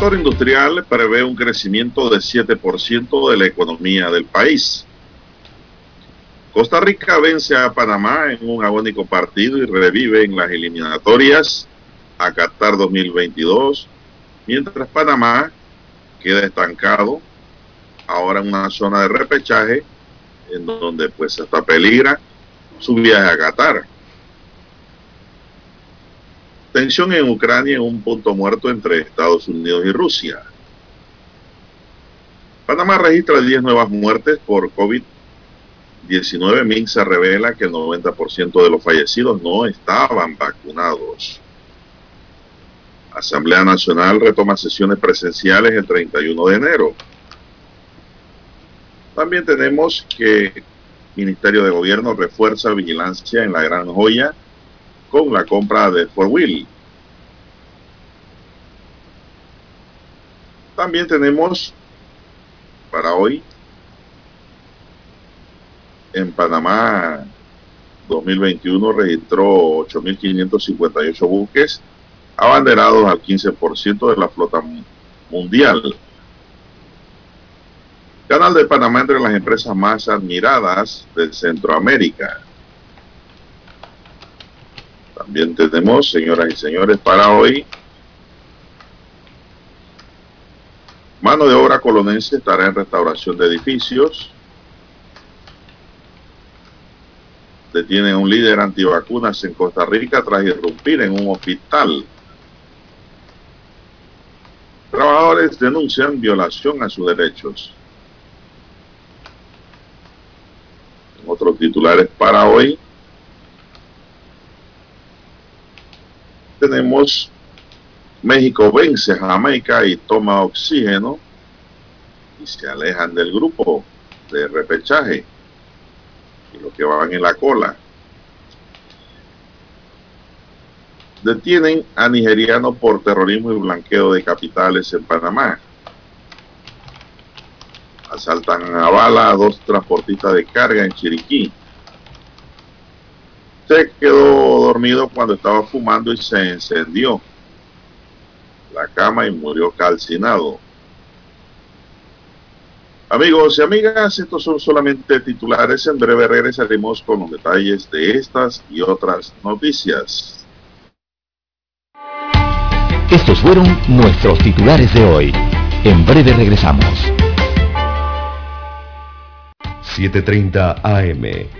Sector industrial prevé un crecimiento de 7% de la economía del país. Costa Rica vence a Panamá en un agónico partido y revive en las eliminatorias a Qatar 2022, mientras Panamá queda estancado ahora en una zona de repechaje en donde pues hasta peligra su viaje a Qatar. Tensión en Ucrania en un punto muerto entre Estados Unidos y Rusia. Panamá registra 10 nuevas muertes por COVID-19. Minsa revela que el 90% de los fallecidos no estaban vacunados. Asamblea Nacional retoma sesiones presenciales el 31 de enero. También tenemos que Ministerio de Gobierno refuerza vigilancia en la Gran Joya con la compra de Fort Wheel. También tenemos para hoy en Panamá 2021 registró 8.558 buques abanderados al 15% de la flota mundial. Canal de Panamá entre las empresas más admiradas de Centroamérica. También tenemos, señoras y señores, para hoy, mano de obra colonense estará en restauración de edificios. Detienen un líder antivacunas en Costa Rica tras irrumpir en un hospital. Trabajadores denuncian violación a sus derechos. Otros titulares para hoy. Tenemos México vence a Jamaica y toma oxígeno y se alejan del grupo de repechaje y los que van en la cola. Detienen a nigeriano por terrorismo y blanqueo de capitales en Panamá. Asaltan a bala a dos transportistas de carga en Chiriquí se quedó dormido cuando estaba fumando y se encendió la cama y murió calcinado. Amigos y amigas, estos son solamente titulares. En breve regresaremos con los detalles de estas y otras noticias. Estos fueron nuestros titulares de hoy. En breve regresamos. 7.30 AM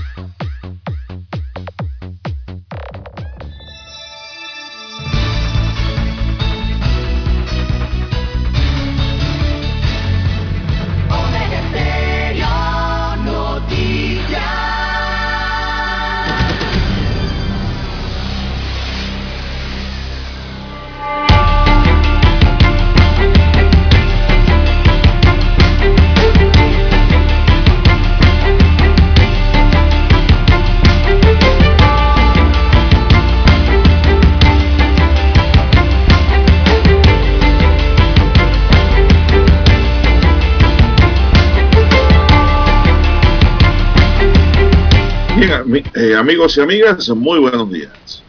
Amigos y amigas, muy buenos días.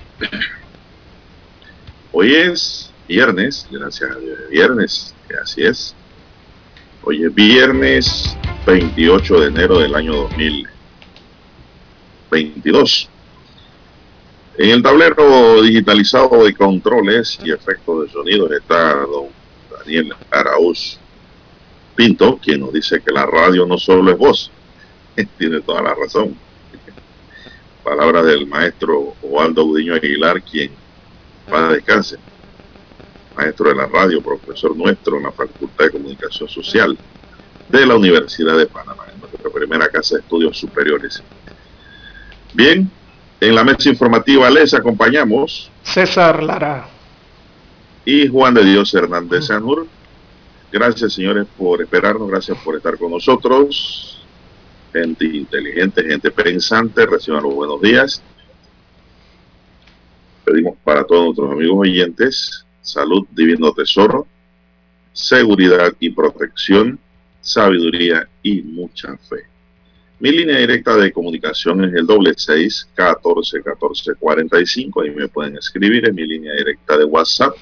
Hoy es viernes, gracias a Dios, viernes, así es. Hoy es viernes 28 de enero del año 2022. En el tablero digitalizado de controles y efectos de sonido está don Daniel Arauz Pinto, quien nos dice que la radio no solo es voz, tiene toda la razón. Palabras del maestro Waldo Udiño Aguilar, quien va a descanse maestro de la radio, profesor nuestro en la Facultad de Comunicación Social de la Universidad de Panamá, en nuestra primera casa de estudios superiores. Bien, en la mesa informativa les acompañamos César Lara y Juan de Dios Hernández Sanur. Gracias, señores, por esperarnos, gracias por estar con nosotros. Gente inteligente, gente pensante, reciban los buenos días. Pedimos para todos nuestros amigos oyentes salud, divino tesoro, seguridad y protección, sabiduría y mucha fe. Mi línea directa de comunicación es el doble seis catorce catorce cuarenta y cinco. Ahí me pueden escribir en mi línea directa de WhatsApp.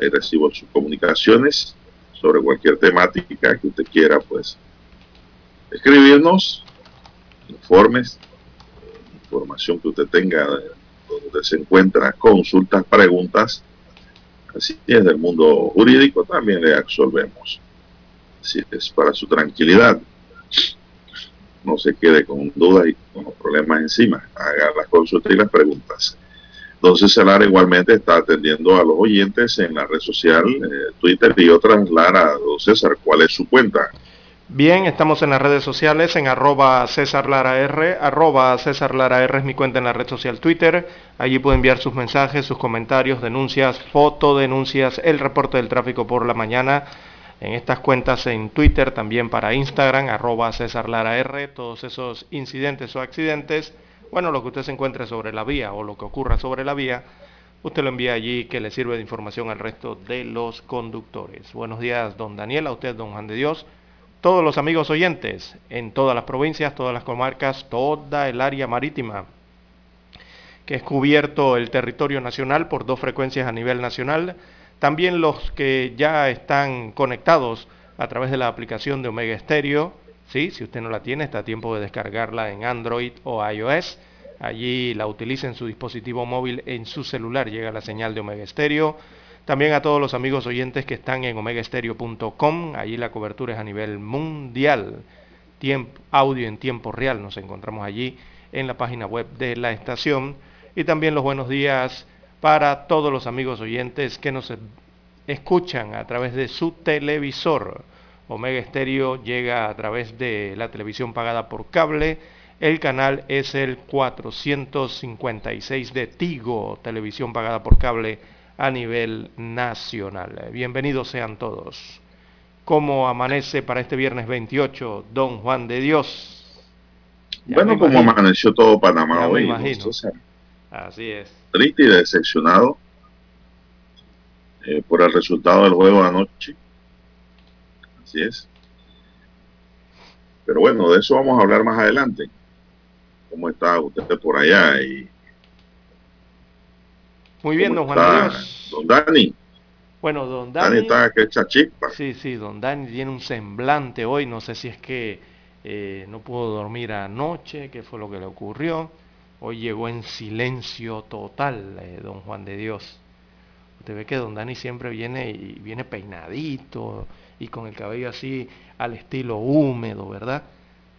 Ahí recibo sus comunicaciones sobre cualquier temática que usted quiera, pues escribirnos, informes, información que usted tenga donde se encuentra, consultas, preguntas Así es, del mundo jurídico también le absolvemos. Así es, para su tranquilidad. No se quede con dudas y con los problemas encima. Haga las consultas y las preguntas. Entonces, Lara igualmente está atendiendo a los oyentes en la red social, eh, Twitter y otras. Lara, don César, ¿cuál es su cuenta? Bien, estamos en las redes sociales en arroba César Lara arroba César Lara es mi cuenta en la red social Twitter. Allí puede enviar sus mensajes, sus comentarios, denuncias, fotodenuncias, el reporte del tráfico por la mañana. En estas cuentas en Twitter, también para Instagram, arroba César Lara todos esos incidentes o accidentes, bueno, lo que usted se encuentre sobre la vía o lo que ocurra sobre la vía, usted lo envía allí que le sirve de información al resto de los conductores. Buenos días, don Daniel, a usted, don Juan de Dios todos los amigos oyentes en todas las provincias, todas las comarcas, toda el área marítima, que es cubierto el territorio nacional por dos frecuencias a nivel nacional, también los que ya están conectados a través de la aplicación de Omega Stereo, ¿sí? si usted no la tiene, está a tiempo de descargarla en Android o iOS, allí la utilice en su dispositivo móvil, en su celular llega la señal de Omega Stereo, también a todos los amigos oyentes que están en omegaestereo.com, allí la cobertura es a nivel mundial, audio en tiempo real, nos encontramos allí en la página web de la estación. Y también los buenos días para todos los amigos oyentes que nos escuchan a través de su televisor. Omega Estéreo llega a través de la televisión pagada por cable. El canal es el 456 de Tigo, televisión pagada por cable a nivel nacional. Bienvenidos sean todos. ¿Cómo amanece para este viernes 28, don Juan de Dios? bueno, como amaneció todo Panamá ya hoy. Me imagino. Así es. Triste y decepcionado eh, por el resultado del juego de anoche. Así es. Pero bueno, de eso vamos a hablar más adelante. ¿Cómo está usted por allá? Y muy bien, don Juan Dios. Don Dani. Bueno, don Dani. Dani está que echa chispa. Sí, sí, don Dani tiene un semblante hoy. No sé si es que eh, no pudo dormir anoche, qué fue lo que le ocurrió. Hoy llegó en silencio total, eh, don Juan de Dios. Usted ve que don Dani siempre viene y viene peinadito y con el cabello así al estilo húmedo, ¿verdad?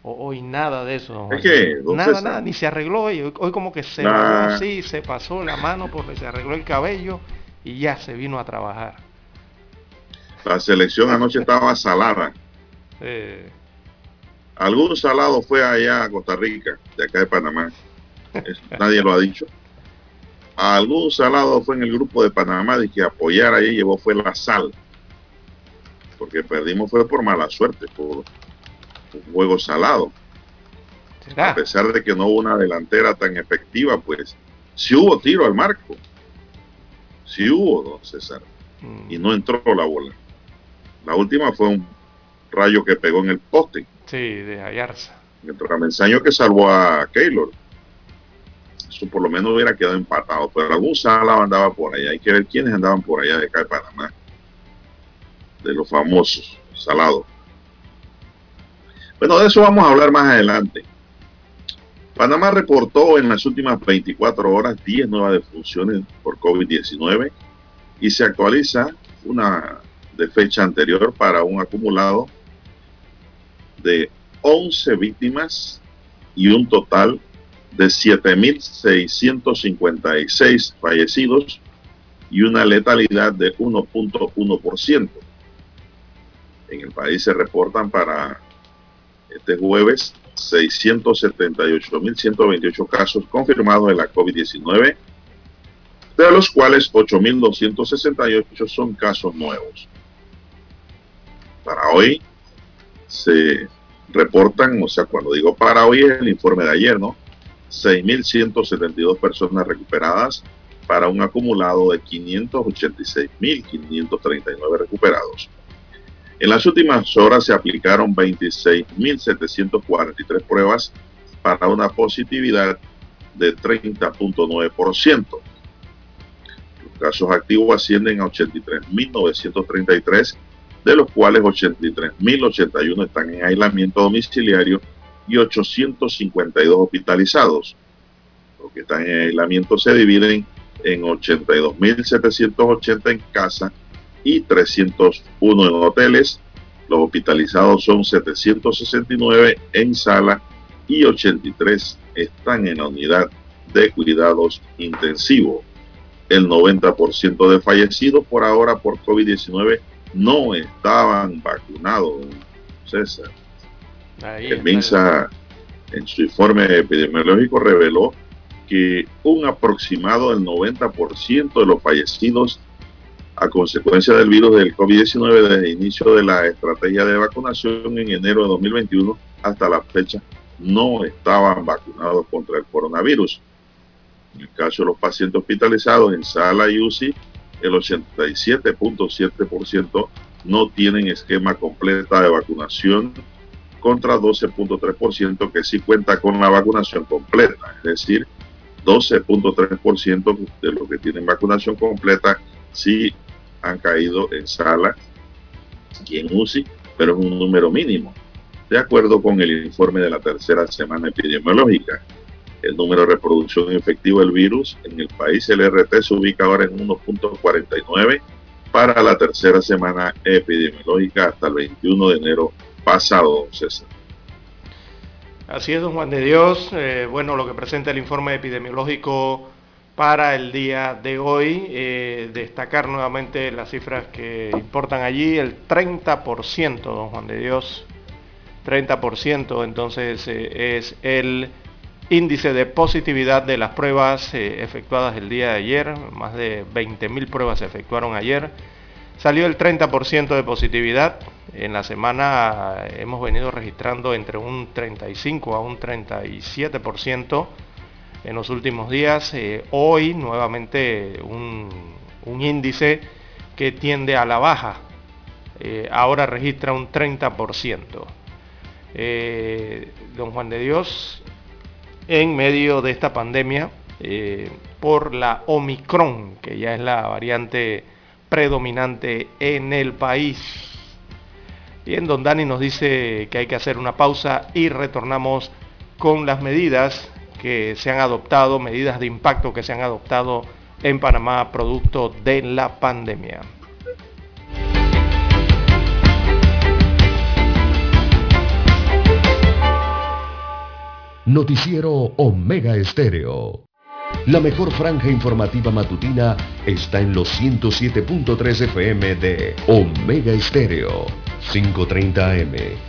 Hoy nada de eso. Es que, nada, nada, ni se arregló hoy. Hoy como que se nah. así, se pasó la mano porque se arregló el cabello y ya se vino a trabajar. La selección anoche estaba salada. Eh. Algún salado fue allá a Costa Rica, de acá de Panamá. Nadie lo ha dicho. Algún salado fue en el grupo de Panamá de que apoyar ahí llevó fue la sal. Porque perdimos fue por mala suerte, por un juego salado. ¿Será? A pesar de que no hubo una delantera tan efectiva, pues sí hubo tiro al marco. Sí hubo, don César. Mm. Y no entró la bola. La última fue un rayo que pegó en el poste. Sí, de Ayarza. El tramensaño que salvó a Keylor. Eso por lo menos hubiera quedado empatado, pero algún Sala andaba por allá. Hay que ver quiénes andaban por allá de acá de Panamá. De los famosos, Salado. Bueno, de eso vamos a hablar más adelante. Panamá reportó en las últimas 24 horas 10 nuevas defunciones por COVID-19 y se actualiza una de fecha anterior para un acumulado de 11 víctimas y un total de 7.656 fallecidos y una letalidad de 1.1%. En el país se reportan para este jueves 678.128 casos confirmados de la COVID-19, de los cuales 8.268 son casos nuevos. Para hoy se reportan, o sea, cuando digo para hoy es el informe de ayer, ¿no? 6.172 personas recuperadas para un acumulado de 586.539 recuperados. En las últimas horas se aplicaron 26.743 pruebas para una positividad de 30.9%. Los casos activos ascienden a 83.933, de los cuales 83.081 están en aislamiento domiciliario y 852 hospitalizados. Los que están en aislamiento se dividen en 82.780 en casa y 301 en hoteles. Los hospitalizados son 769 en sala y 83 están en la unidad de cuidados intensivos. El 90% de fallecidos por ahora por COVID-19 no estaban vacunados. César. el MINSA en su informe epidemiológico reveló que un aproximado del 90% de los fallecidos a consecuencia del virus del COVID-19 desde el inicio de la estrategia de vacunación en enero de 2021 hasta la fecha no estaban vacunados contra el coronavirus. En el caso de los pacientes hospitalizados en sala y UCI, el 87.7% no tienen esquema completa de vacunación contra 12.3% que sí cuenta con la vacunación completa. Es decir, 12.3% de los que tienen vacunación completa sí han caído en sala y en UCI, pero es un número mínimo. De acuerdo con el informe de la tercera semana epidemiológica, el número de reproducción efectiva del virus en el país, el RT, se ubica ahora en 1.49 para la tercera semana epidemiológica hasta el 21 de enero pasado, César. Así es, don Juan de Dios. Eh, bueno, lo que presenta el informe epidemiológico para el día de hoy. Eh, destacar nuevamente las cifras que importan allí, el 30%, don Juan de Dios, 30% entonces eh, es el índice de positividad de las pruebas eh, efectuadas el día de ayer, más de 20.000 pruebas se efectuaron ayer. Salió el 30% de positividad. En la semana hemos venido registrando entre un 35 a un 37% en los últimos días. Eh, hoy nuevamente un, índice que tiende a la baja. Eh, ahora registra un 30%. Eh, don Juan de Dios, en medio de esta pandemia, por la Omicron, que ya es la variante predominante en el país. Bien, don Dani nos dice que hay que hacer una pausa y retornamos con las medidas que se han adoptado, medidas de impacto que se han adoptado en Panamá producto de la pandemia. Noticiero Omega Estéreo. La mejor franja informativa matutina está en los 107.3 FM de Omega Estéreo, 530 AM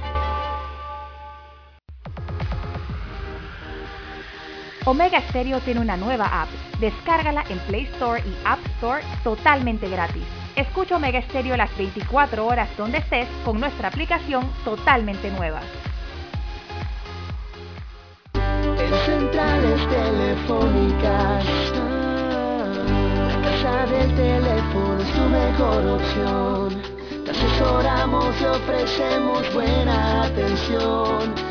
Omega Stereo tiene una nueva app. Descárgala en Play Store y App Store totalmente gratis. Escucha Omega Estéreo las 24 horas donde estés con nuestra aplicación totalmente nueva. En centrales telefónicas, la casa del teléfono es tu mejor opción. Te asesoramos y ofrecemos buena atención.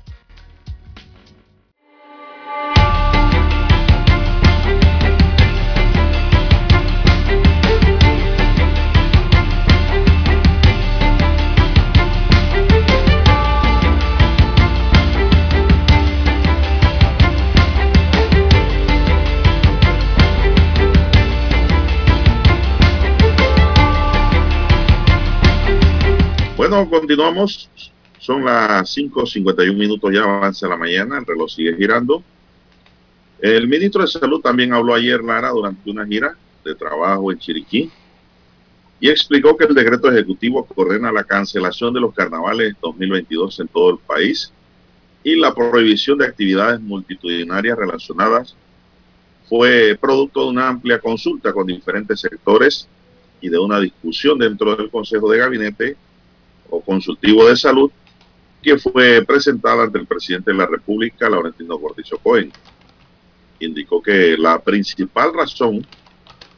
Bueno, continuamos. Son las 5.51 minutos ya, avanza la mañana, el reloj sigue girando. El ministro de Salud también habló ayer, Lara, durante una gira de trabajo en Chiriquí y explicó que el decreto ejecutivo ordena la cancelación de los carnavales 2022 en todo el país y la prohibición de actividades multitudinarias relacionadas fue producto de una amplia consulta con diferentes sectores y de una discusión dentro del Consejo de Gabinete o Consultivo de Salud que fue presentada ante el presidente de la República, Laurentino Cortizo Cohen. Indicó que la principal razón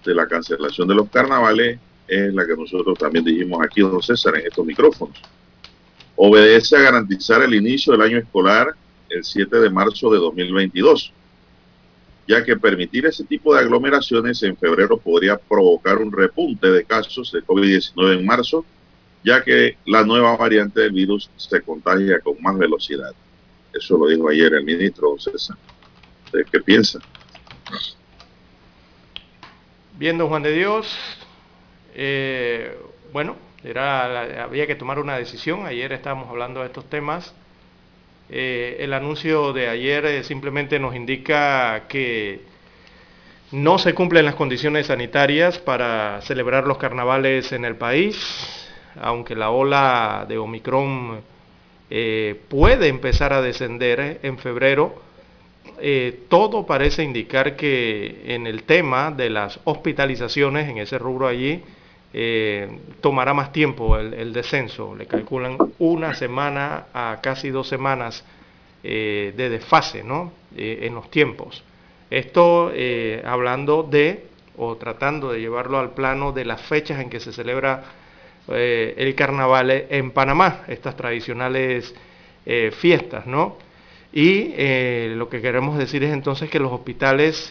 de la cancelación de los carnavales es la que nosotros también dijimos aquí, don César, en estos micrófonos. Obedece a garantizar el inicio del año escolar el 7 de marzo de 2022, ya que permitir ese tipo de aglomeraciones en febrero podría provocar un repunte de casos de COVID-19 en marzo ya que la nueva variante del virus se contagia con más velocidad. Eso lo dijo ayer el ministro César. qué piensa? Bien, don Juan de Dios. Eh, bueno, era, había que tomar una decisión. Ayer estábamos hablando de estos temas. Eh, el anuncio de ayer eh, simplemente nos indica que no se cumplen las condiciones sanitarias para celebrar los carnavales en el país aunque la ola de Omicron eh, puede empezar a descender en febrero, eh, todo parece indicar que en el tema de las hospitalizaciones, en ese rubro allí, eh, tomará más tiempo el, descenso. Le calculan una semana a casi dos semanas de desfase ¿no? en los tiempos. Esto hablando de, o tratando de llevarlo al plano de las fechas en que se celebra eh, el carnaval en Panamá, estas tradicionales eh, fiestas, ¿no? Y eh, lo que queremos decir es entonces que los hospitales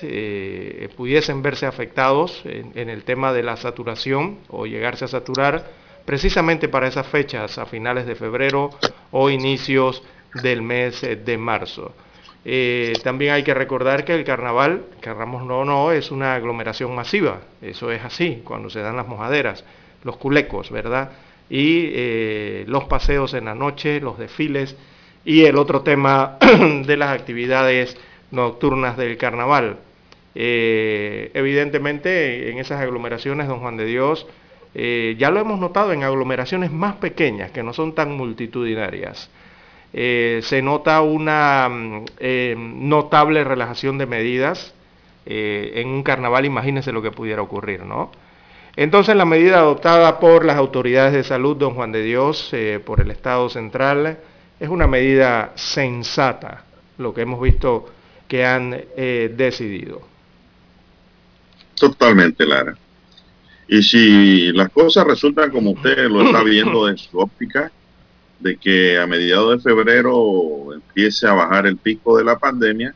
pudiesen verse afectados en, el tema de la saturación o llegarse a saturar precisamente para esas fechas, a finales de febrero o inicios del mes de marzo. también hay que recordar que el carnaval, querramos no no, es una aglomeración masiva, eso es así, cuando se dan las mojaderas los culecos, ¿verdad? Y eh, los paseos en la noche, los desfiles y el otro tema de las actividades nocturnas del carnaval. Eh, evidentemente en esas aglomeraciones, don Juan de Dios, eh, ya lo hemos notado en aglomeraciones más pequeñas, que no son tan multitudinarias. se nota una mm, notable relajación de medidas. en un carnaval, imagínense lo que pudiera ocurrir, ¿no? Entonces la medida adoptada por las autoridades de salud, don Juan de Dios, eh, por el Estado central, es una medida sensata, lo que hemos visto que han eh, decidido. Totalmente, Lara. Y si las cosas resultan como usted lo está viendo en su óptica, de que a mediados de febrero empiece a bajar el pico de la pandemia,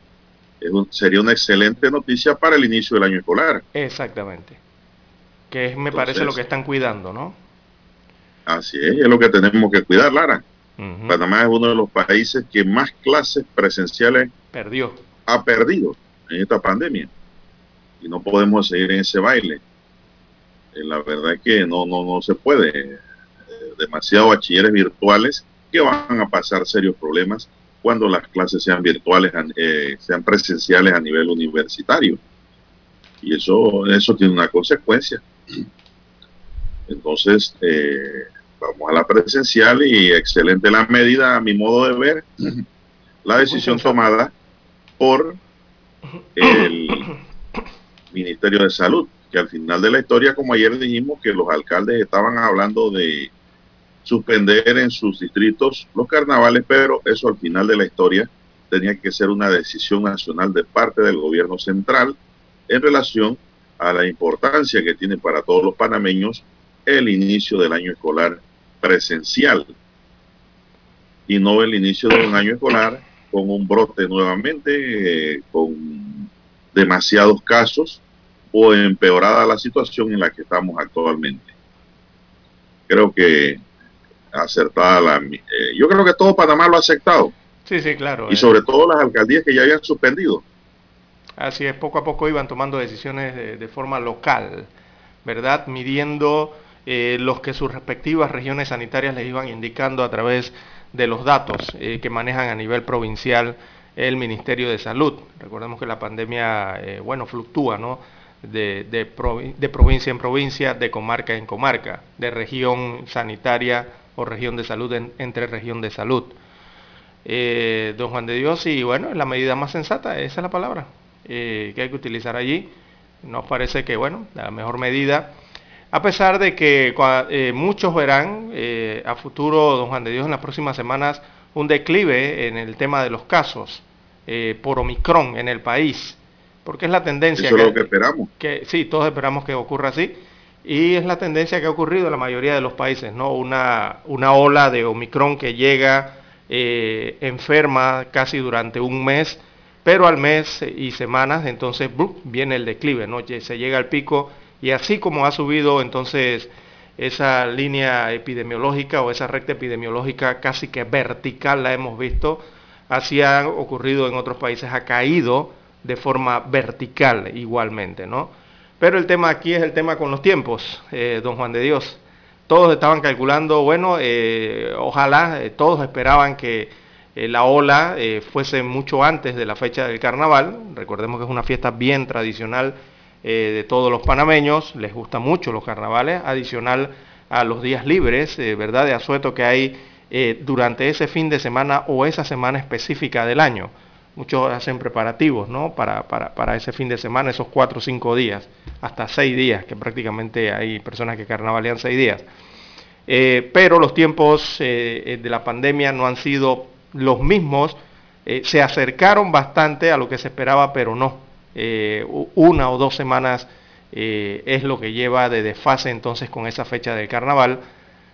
sería una excelente noticia para el inicio del año escolar. Exactamente. Que me parece lo que están cuidando, ¿no? Así es, es lo que tenemos que cuidar, Lara. Panamá es uno de los países que más clases presenciales perdió. ha perdido en esta pandemia. Y no podemos seguir en ese baile. Eh, la verdad es que no, no, no se puede. Eh, demasiado bachilleres virtuales que van a pasar serios problemas cuando las clases sean virtuales, eh, sean presenciales a nivel universitario. Y eso, eso tiene una consecuencia. Entonces, vamos a la presencial y excelente la medida, a mi modo de ver, la decisión tomada por el Ministerio de Salud, que al final de la historia, como ayer dijimos, que los alcaldes estaban hablando de suspender en sus distritos los carnavales, pero eso al final de la historia tenía que ser una decisión nacional de parte del gobierno central en relación a la importancia que tiene para todos los panameños el inicio del año escolar presencial y no el inicio de un año escolar con un brote nuevamente, eh, con demasiados casos o empeorada la situación en la que estamos actualmente. Creo que acertada la... Eh, yo creo que todo Panamá lo ha aceptado. Sí, sí, claro. Y eh. sobre todo las alcaldías que ya habían suspendido. Así es, poco a poco iban tomando decisiones de, forma local, ¿verdad? Midiendo eh, los que sus respectivas regiones sanitarias les iban indicando a través de los datos eh, que manejan a nivel provincial el Ministerio de Salud. Recordemos que la pandemia, eh, bueno, fluctúa, ¿no? De, de, provincia en provincia, de comarca en comarca, de región sanitaria o región de salud entre región de salud. don Juan de Dios, y bueno, la medida más sensata, esa es la palabra que hay que utilizar allí. Nos parece que, bueno, la mejor medida a pesar de que eh, muchos verán eh, a futuro, don Juan de Dios, en las próximas semanas, un declive en el tema de los casos eh, por Omicron en el país, porque es la tendencia... Eso que, es lo que esperamos. Que, sí, todos esperamos que ocurra así, y es la tendencia que ha ocurrido en la mayoría de los países, ¿no? Una, una ola de Omicron que llega enferma casi durante un mes, pero al mes y semanas, entonces viene el declive, ¿no? Se llega al pico y así como ha subido entonces esa línea epidemiológica o esa recta epidemiológica casi que vertical la hemos visto, así ha ocurrido en otros países, ha caído de forma vertical igualmente, ¿no? Pero el tema aquí es el tema con los tiempos, eh, don Juan de Dios. Todos estaban calculando, bueno, eh, ojalá, eh, todos esperaban que la ola fuese mucho antes de la fecha del carnaval. Recordemos que es una fiesta bien tradicional eh, de todos los panameños, les gusta mucho los carnavales, adicional a los días libres, eh, ¿verdad?, de asueto que hay eh, durante ese fin de semana o esa semana específica del año. Muchos hacen preparativos, ¿no?, para, para, ese fin de semana, esos cuatro o cinco días, hasta seis días, que prácticamente hay personas que carnavalean seis días. pero los tiempos de la pandemia no han sido los mismos, se acercaron bastante a lo que se esperaba, pero no eh, una o dos semanas eh, es lo que lleva de desfase entonces con esa fecha del carnaval.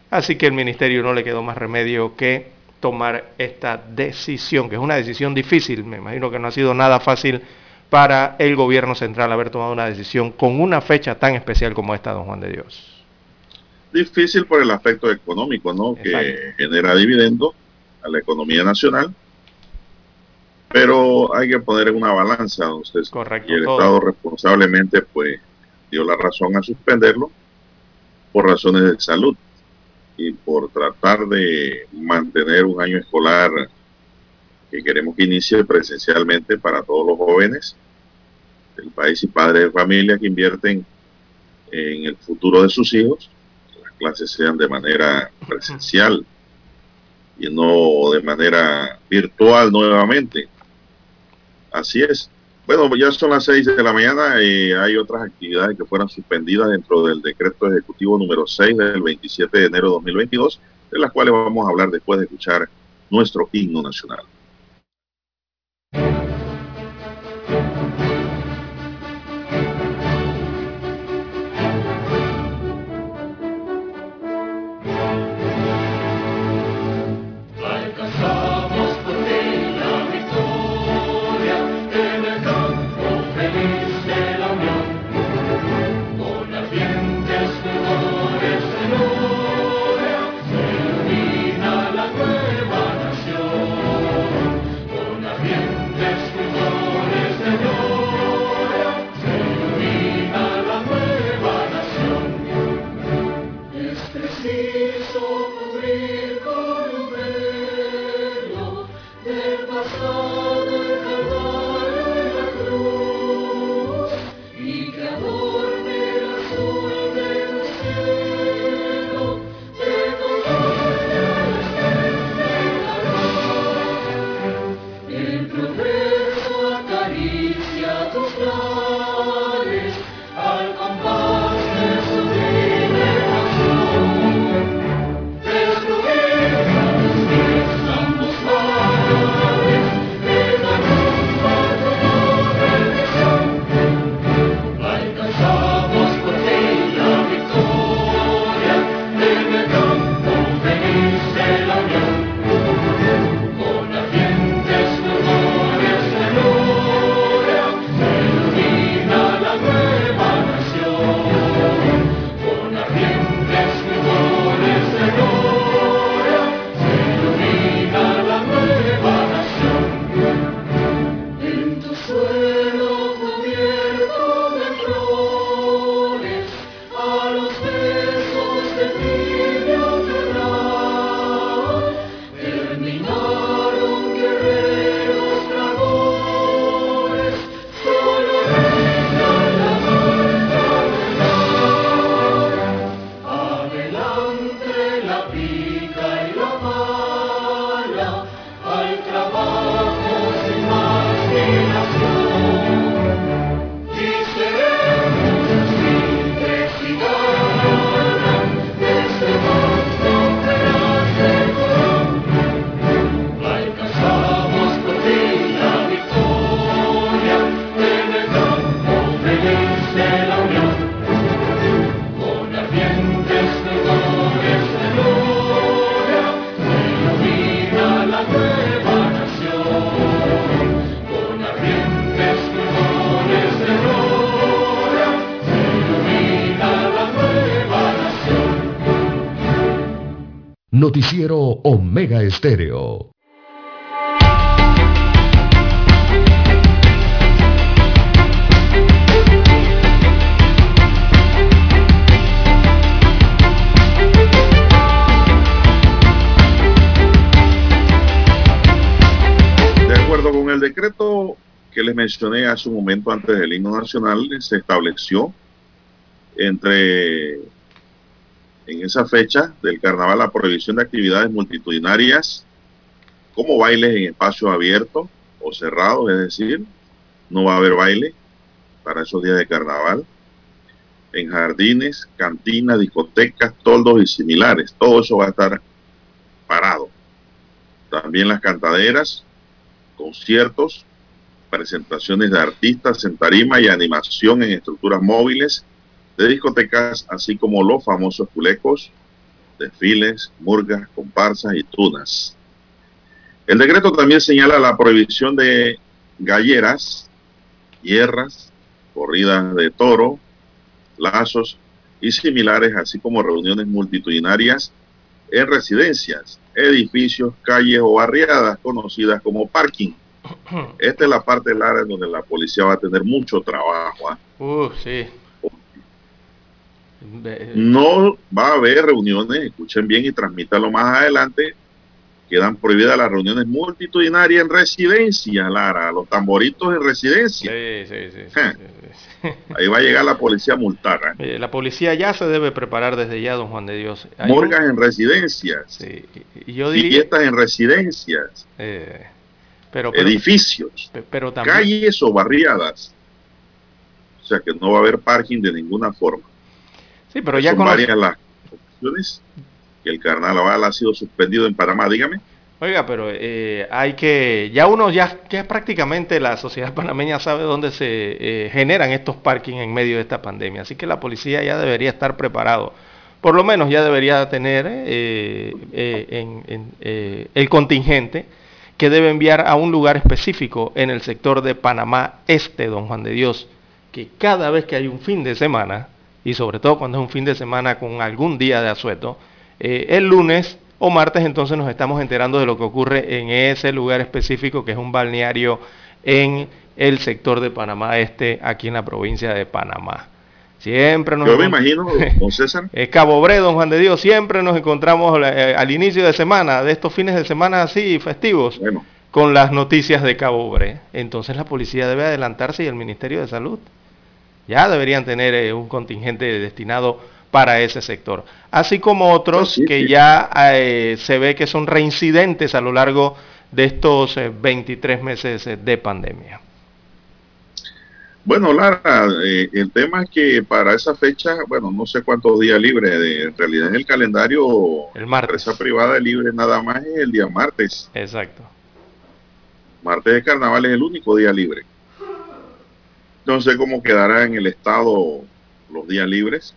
Así que el ministerio no le quedó más remedio que tomar esta decisión, que es una decisión difícil, me imagino que no ha sido nada fácil para el gobierno central haber tomado una decisión con una fecha tan especial como esta, don Juan de Dios. Difícil por el aspecto económico, ¿no? Que genera dividendo a la economía nacional pero hay que poner en una balanza, Correcto, y el Estado responsablemente pues dio la razón a suspenderlo por razones de salud y por tratar de mantener un año escolar que queremos que inicie presencialmente para todos los jóvenes del país y padres de familia que invierten en el futuro de sus hijos, que las clases sean de manera presencial y no de manera virtual nuevamente. Así es. Bueno, ya son las 6 de la mañana y hay otras actividades que fueron suspendidas dentro del decreto ejecutivo número 6 del 27 de enero de 2022, de las cuales vamos a hablar después de escuchar nuestro himno nacional. De acuerdo con el decreto que les mencioné hace un momento antes del himno nacional, se estableció entre en esa fecha del carnaval la prohibición de actividades multitudinarias como bailes en espacios abiertos o cerrados, es decir, no va a haber baile para esos días de carnaval, en jardines, cantinas, discotecas, toldos y similares, todo eso va a estar parado. También las cantaderas, conciertos, presentaciones de artistas en tarima y animación en estructuras móviles de discotecas, así como los famosos culecos, desfiles, murgas, comparsas y tunas. El decreto también señala la prohibición de galleras, hierras, corridas de toro, lazos y similares, así como reuniones multitudinarias en residencias, edificios, calles o barriadas conocidas como parking. Esta es la parte del área donde la policía va a tener mucho trabajo. ¿ah? Uh, sí. No va a haber reuniones, escuchen bien y transmítanlo más adelante. Quedan prohibidas las reuniones multitudinarias en residencia, Lara, los tamboritos en residencia. Sí, sí, sí. Ahí va a llegar la policía a multar. La policía ya se debe preparar desde ya, don Juan de Dios. Un- Morgas en residencias, y- yo diría... fiestas en residencias, eh, pero, pero, edificios, pe- pero también... calles o barriadas. O sea que no va a haber parking de ninguna forma. Sí, pero ya con varias las ocasiones que el carnaval ha sido suspendido en Panamá. Dígame. Oiga, pero eh, hay que, ya uno ya, ya prácticamente la sociedad panameña sabe dónde se eh, generan estos parkings en medio de esta pandemia, así que la policía ya debería estar preparado, por lo menos ya debería tener eh, eh, en- en, eh, el contingente que debe enviar a un lugar específico en el sector de Panamá Este, don Juan de Dios, que cada vez que hay un fin de semana, y sobre todo cuando es un fin de semana con algún día de asueto, eh, el lunes o martes entonces nos estamos enterando de lo que ocurre en ese lugar específico que es un balneario en el sector de Panamá Este, aquí en la provincia de Panamá. Siempre nos Yo me imagino, don César, es Cabo Bre, don Juan de Dios, siempre nos encontramos eh, al inicio de semana, de estos fines de semana así festivos, bueno, con las noticias de Cabo Bre. Entonces la policía debe adelantarse y el Ministerio de Salud. Ya deberían tener eh, un contingente destinado para ese sector. Así como otros que ya eh, se ve que son reincidentes a lo largo de estos eh, 23 meses eh, de pandemia. bueno, Lara, el tema es que para esa fecha, bueno, no sé cuántos días libres, de, en realidad en el calendario, El la martes. empresa privada libre nada más es el día martes. Exacto. Martes de carnaval es el único día libre. Entonces, ¿cómo quedará en el estado los días libres?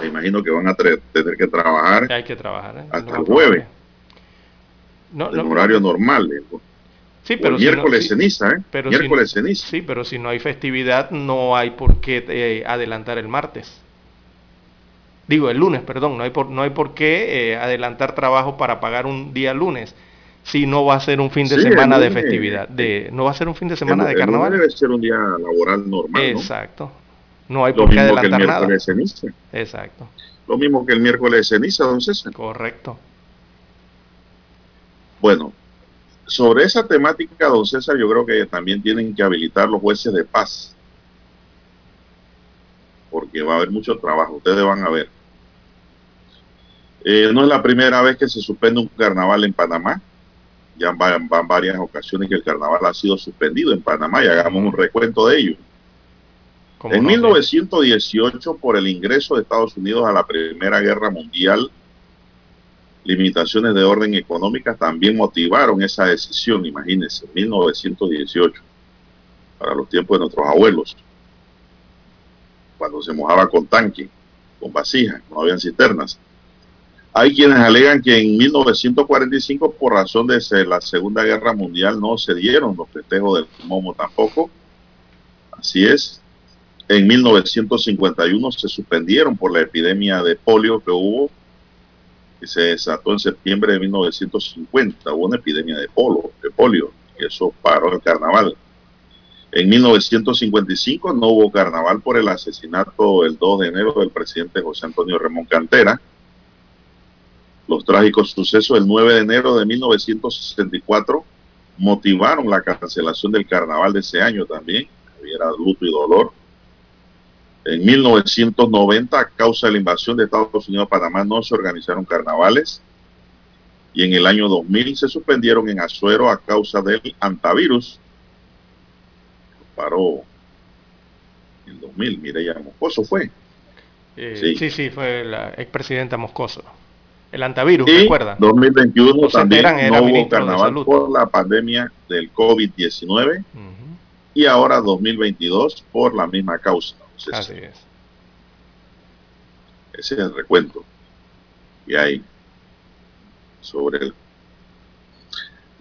Me imagino que van a tener que trabajar Hay que trabajar. ¿eh? Hasta el jueves. No, en no, horario normal. eh, Sí, o pero si no- miércoles sí- ceniza, ¿eh? pero si- miércoles ceniza. Sí, pero si no hay festividad, no hay por qué eh, adelantar el martes. Digo, el lunes, perdón, no hay por, no hay por qué eh, adelantar trabajo para pagar un día lunes, si no va a ser un fin de Sí, semana de festividad, de, no va a ser un fin de semana El- de carnaval. debe ser un día laboral normal, ¿no? Exacto. No hay Lo por qué adelantar nada. miércoles ceniza. Exacto, Lo mismo que el miércoles ceniza, don César. correcto. Bueno, sobre esa temática, don César, yo creo que también tienen que habilitar los jueces de paz. Porque va a haber mucho trabajo, ustedes van a ver. Eh, no es la primera vez que se suspende un carnaval en Panamá. Ya van, van varias ocasiones que el carnaval ha sido suspendido en Panamá y hagamos un recuento de ello. ¿Cómo En no? 1918, por el ingreso de Estados Unidos a la Primera Guerra Mundial, limitaciones de orden económica también motivaron esa decisión, imagínense, 1918, para los tiempos de nuestros abuelos, cuando se mojaba con tanque, con vasijas, no habían cisternas. Hay quienes alegan que en 1945, por razón de la Segunda Guerra Mundial, no se dieron los festejos del Momo tampoco. Así es. En 1951 se suspendieron por la epidemia de polio que hubo que se desató en septiembre de 1950. Hubo una epidemia de, polo, de polio y eso paró el carnaval. En 1955 no hubo carnaval por el asesinato el 2 de enero del presidente José Antonio Ramón Cantera. Los trágicos sucesos del 9 de enero de 1964 motivaron la cancelación del carnaval de ese año también. Había luto y dolor. En 1990, a causa de la invasión de Estados Unidos a Panamá, no se organizaron carnavales. Y en el año 2000 se suspendieron en Azuero a causa del antivirus paró en 2000, Mireya Moscoso fue. Eh, sí. sí. sí, fue la expresidenta Moscoso. El antivirus, y ¿recuerda? 2021 también no hubo carnaval por la pandemia del COVID-19 uh -huh. y ahora 2022 por la misma causa. Así es. Ese es el recuento que hay sobre el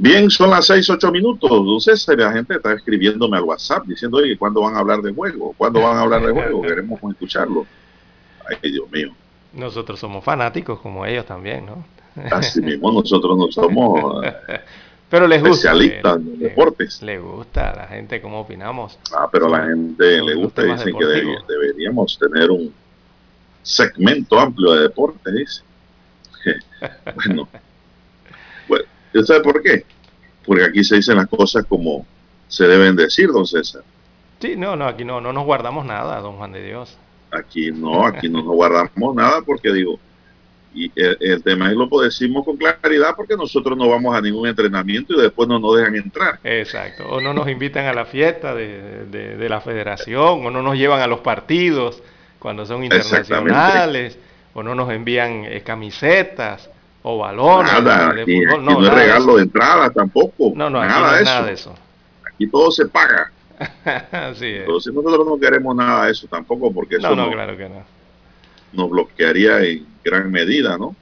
Bien, son las seis, ocho minutos. Entonces, la gente está escribiéndome al WhatsApp diciendo, oye, ¿cuándo van a hablar de juego? ¿Cuándo van a hablar de juego? Queremos escucharlo. Ay, Dios mío. Nosotros somos fanáticos como ellos también, ¿no? Así mismo, nosotros no somos pero les gusta, especialistas en deportes. Le gusta a la gente cómo opinamos. Ah, pero a la gente le gusta y dicen que deb deberíamos tener un segmento amplio de deportes, dice. bueno. Bueno, ¿usted por qué? Porque aquí se dicen las cosas como se deben decir, don César. Sí, no, no, aquí no, no nos guardamos nada, don Juan de Dios. Aquí no, aquí no nos guardamos nada porque digo, y el, el, tema es lo decimos con claridad porque nosotros no vamos a ningún entrenamiento y después no nos dejan entrar. Exacto, o no nos invitan a la fiesta de, de, de la federación, o no nos llevan a los partidos cuando son internacionales, o no nos envían eh, camisetas o balones nada, de aquí, fútbol. No, aquí no es regalo de entrada tampoco. No, no, nada, de, eso. nada de eso. Aquí todo se paga. Así es. Entonces nosotros no queremos nada de eso tampoco porque eso no, no, no, claro que no. nos bloquearía en gran medida, ¿no?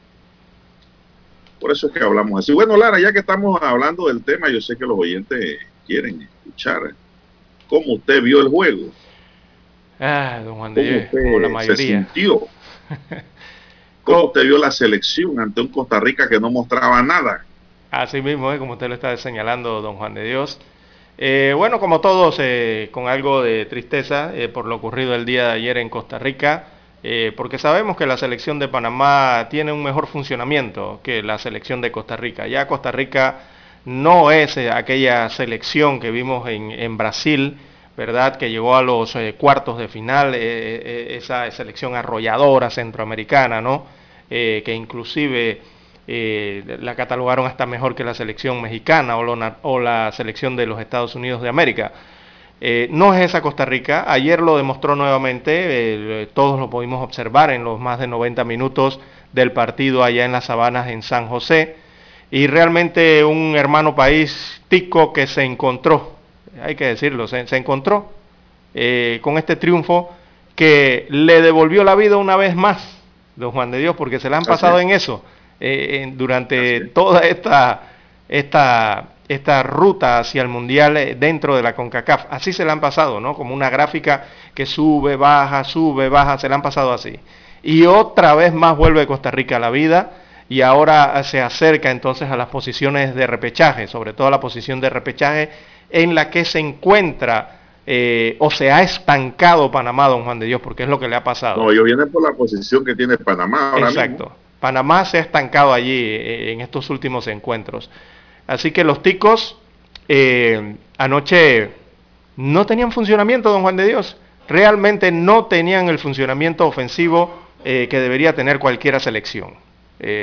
Por eso es que hablamos así. Bueno, Lara, ya que estamos hablando del tema, yo sé que los oyentes quieren escuchar cómo usted vio el juego. Ah, don Juan de como la mayoría. se sintió. ¿Cómo usted vio la selección ante un Costa Rica que no mostraba nada? Así mismo, ¿eh? como usted lo está señalando, don Juan de Dios. Eh, bueno, como todos, eh, con algo de tristeza eh, por lo ocurrido el día de ayer en Costa Rica, eh, porque sabemos que la selección de Panamá tiene un mejor funcionamiento que la selección de Costa Rica. Ya Costa Rica no es aquella selección que vimos en, en Brasil, ¿verdad? Que llegó a los cuartos de final, esa selección arrolladora centroamericana, ¿no? que inclusive... Eh, la catalogaron hasta mejor que la selección mexicana o, lo, o la selección de los Estados Unidos de América. Eh, no es esa Costa Rica, ayer lo demostró nuevamente, eh, todos lo pudimos observar en los más de 90 minutos del partido allá en las sabanas en San José, y realmente un hermano país tico que se encontró, hay que decirlo, se, se encontró con este triunfo que le devolvió la vida una vez más, don Juan de Dios, porque se la han pasado en eso eh, durante toda esta, esta, esta ruta hacia el Mundial dentro de la CONCACAF. Así se la han pasado, ¿no? Como una gráfica que sube, baja, sube, baja, se la han pasado así. Y otra vez más vuelve Costa Rica a la vida y ahora se acerca entonces a las posiciones de repechaje, sobre todo a la posición de repechaje en la que se encuentra eh, o se ha estancado Panamá, don Juan de Dios, porque es lo que le ha pasado. No, ellos vienen por la posición que tiene Panamá ahora Exacto. Mismo. Panamá se ha estancado allí eh, en estos últimos encuentros. Así que los ticos eh, anoche no tenían funcionamiento, don Juan de Dios. Realmente no tenían el funcionamiento ofensivo eh, que debería tener cualquier selección,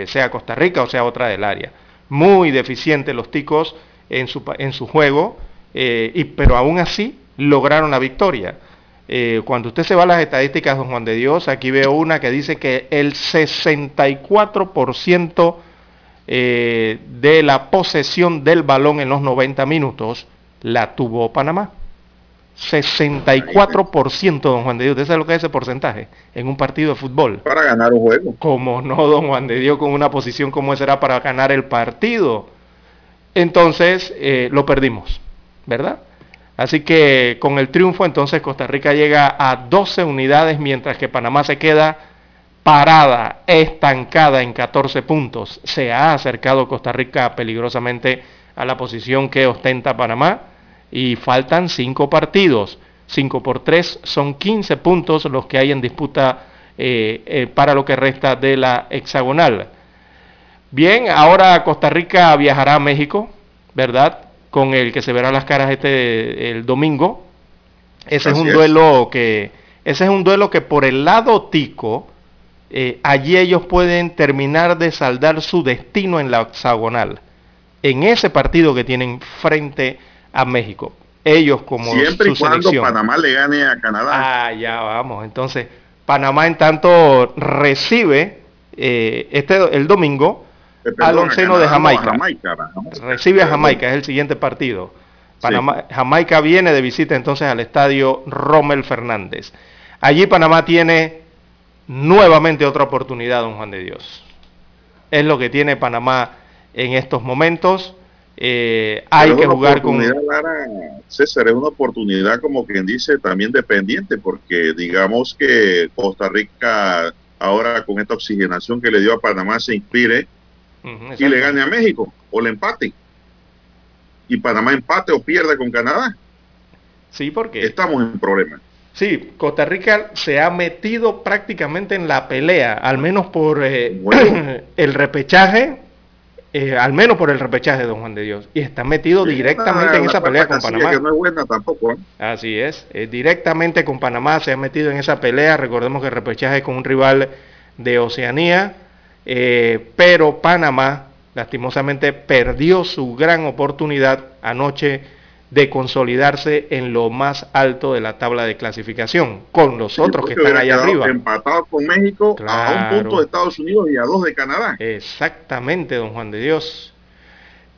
sea Costa Rica o sea otra del área. Muy deficientes los ticos en su, en su juego, y, pero aún así lograron la victoria. Eh, cuando usted se va a las estadísticas, don Juan de Dios, aquí veo una que dice que el 64% eh, de la posesión del balón en los 90 minutos la tuvo Panamá. 64%, don Juan de Dios. ¿Usted sabe lo que es ese porcentaje en un partido de fútbol? Para ganar un juego. Como no, don Juan de Dios, con una posición como esa era para ganar el partido. Entonces, eh, lo perdimos, ¿verdad? Así que con el triunfo entonces Costa Rica llega a 12 unidades mientras que Panamá se queda parada, estancada en 14 puntos. Se ha acercado Costa Rica peligrosamente a la posición que ostenta Panamá y faltan 5 partidos. 5 por 3 son 15 puntos los que hay en disputa eh, eh, para lo que resta de la hexagonal. Bien, ahora Costa Rica viajará a México, ¿verdad? Con el que se verá las caras este el domingo. Ese es un duelo que ese es un duelo que por el lado tico eh, allí ellos pueden terminar de saldar su destino en la hexagonal. En ese partido que tienen frente a México. Ellos como Siempre y cuando Panamá le gane a Canadá. Ah, ya vamos. Entonces, Panamá en tanto recibe eh, este el domingo eh, al onceno de Jamaica. recibe a Jamaica, es el siguiente partido. Jamaica viene de visita entonces al estadio Rommel Fernández. Allí Panamá tiene nuevamente otra oportunidad, don Juan de Dios. Es lo que tiene Panamá en estos momentos. Eh, hay que jugar con... César, es una oportunidad como quien dice también dependiente, porque digamos que Costa Rica ahora con esta oxigenación que le dio a Panamá se inspire y le gane a México o le empate. Y Panamá empate o pierde con Canadá. Sí, porque... Estamos en problemas. Sí, Costa Rica se ha metido prácticamente en la pelea, al menos por eh, el repechaje, eh, al menos por el repechaje, don Juan de Dios, y está metido directamente en esa pelea con Panamá. Que no es buena tampoco. ¿eh? Así es, directamente con Panamá se ha metido en esa pelea. Recordemos que el repechaje es con un rival de Oceanía, pero Panamá lastimosamente perdió su gran oportunidad anoche de consolidarse en lo más alto de la tabla de clasificación, con los otros que están allá arriba. Empatados con México a un punto de Estados Unidos y a dos de Canadá. Exactamente, don Juan de Dios.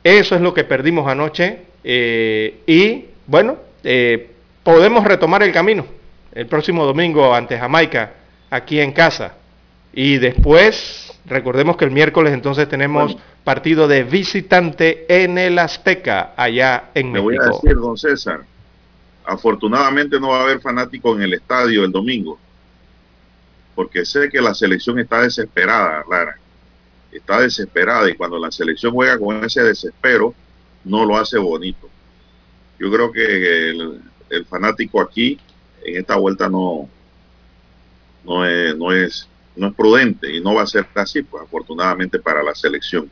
Eso es lo que perdimos anoche eh, y bueno, eh, podemos retomar el camino el próximo domingo ante Jamaica, aquí en casa. Y después, recordemos que el miércoles entonces tenemos partido de visitante en el Azteca, allá en México. Me voy a decir, don César, afortunadamente no va a haber fanático en el estadio el domingo, porque sé que la selección está desesperada, Lara. Está desesperada y cuando la selección juega con ese desespero, no lo hace bonito. Yo creo que el, el fanático aquí, en esta vuelta, no, no, es, no, es, no es prudente y no va a ser así, pues afortunadamente para la selección.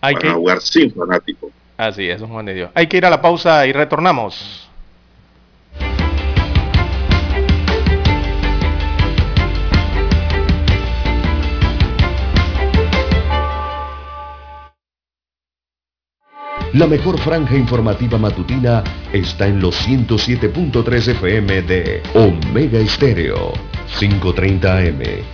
Hay que jugar sin fanático. Así es, un Juan de Dios. Hay que ir a la pausa y retornamos. La mejor franja informativa matutina está en los 107.3 FM de Omega Estéreo, 530 AM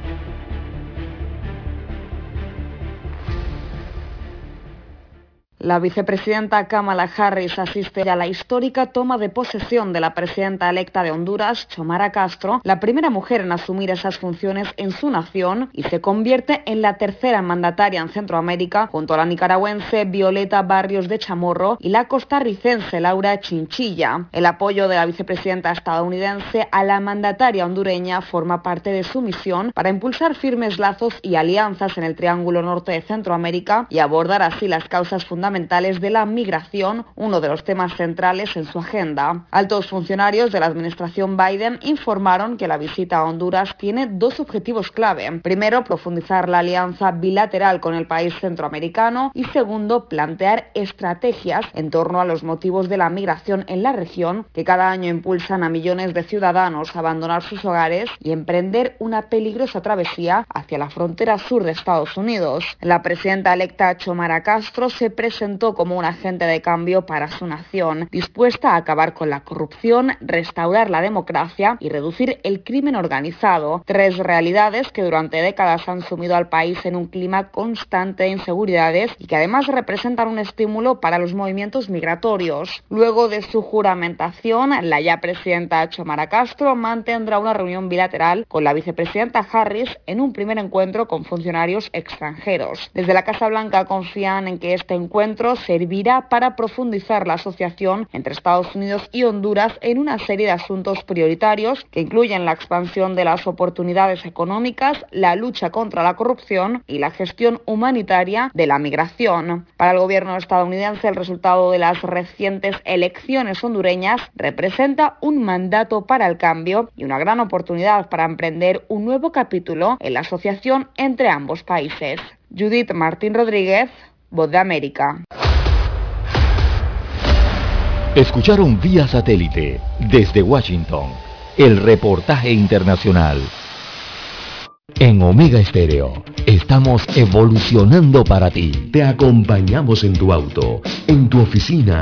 La vicepresidenta Kamala Harris asiste a la histórica toma de posesión de la presidenta electa de Honduras, Chomara Castro, la primera mujer en asumir esas funciones en su nación y se convierte en la tercera mandataria en Centroamérica junto a la nicaragüense Violeta Barrios de Chamorro y la costarricense Laura Chinchilla. El apoyo de la vicepresidenta estadounidense a la mandataria hondureña forma parte de su misión para impulsar firmes lazos y alianzas en el Triángulo Norte de Centroamérica y abordar así las causas fundamentales fundamentales de la migración, uno de los temas centrales en su agenda. Altos funcionarios de la administración Biden informaron que la visita a Honduras tiene dos objetivos clave. Primero, profundizar la alianza bilateral con el país centroamericano y segundo, plantear estrategias en torno a los motivos de la migración en la región que cada año impulsan a millones de ciudadanos a abandonar sus hogares y emprender una peligrosa travesía hacia la frontera sur de Estados Unidos. La presidenta electa Chomara Castro se presentó como un agente de cambio para su nación, dispuesta a acabar con la corrupción, restaurar la democracia y reducir el crimen organizado, tres realidades que durante décadas han sumido al país en un clima constante de inseguridades y que además representan un estímulo para los movimientos migratorios. Luego de su juramentación, la ya presidenta Chomara Castro mantendrá una reunión bilateral con la vicepresidenta Harris en un primer encuentro con funcionarios extranjeros. Desde la Casa Blanca confían en que este encuentro servirá para profundizar la asociación entre Estados Unidos y Honduras en una serie de asuntos prioritarios que incluyen la expansión de las oportunidades económicas, la lucha contra la corrupción y la gestión humanitaria de la migración. Para el gobierno estadounidense, el resultado de las recientes elecciones hondureñas representa un mandato para el cambio y una gran oportunidad para emprender un nuevo capítulo en la asociación entre ambos países. Judith Martín Rodríguez, Voz de América. Escucharon vía satélite desde Washington el reportaje internacional. En Omega Estéreo estamos evolucionando para ti. Te acompañamos en tu auto, en tu oficina,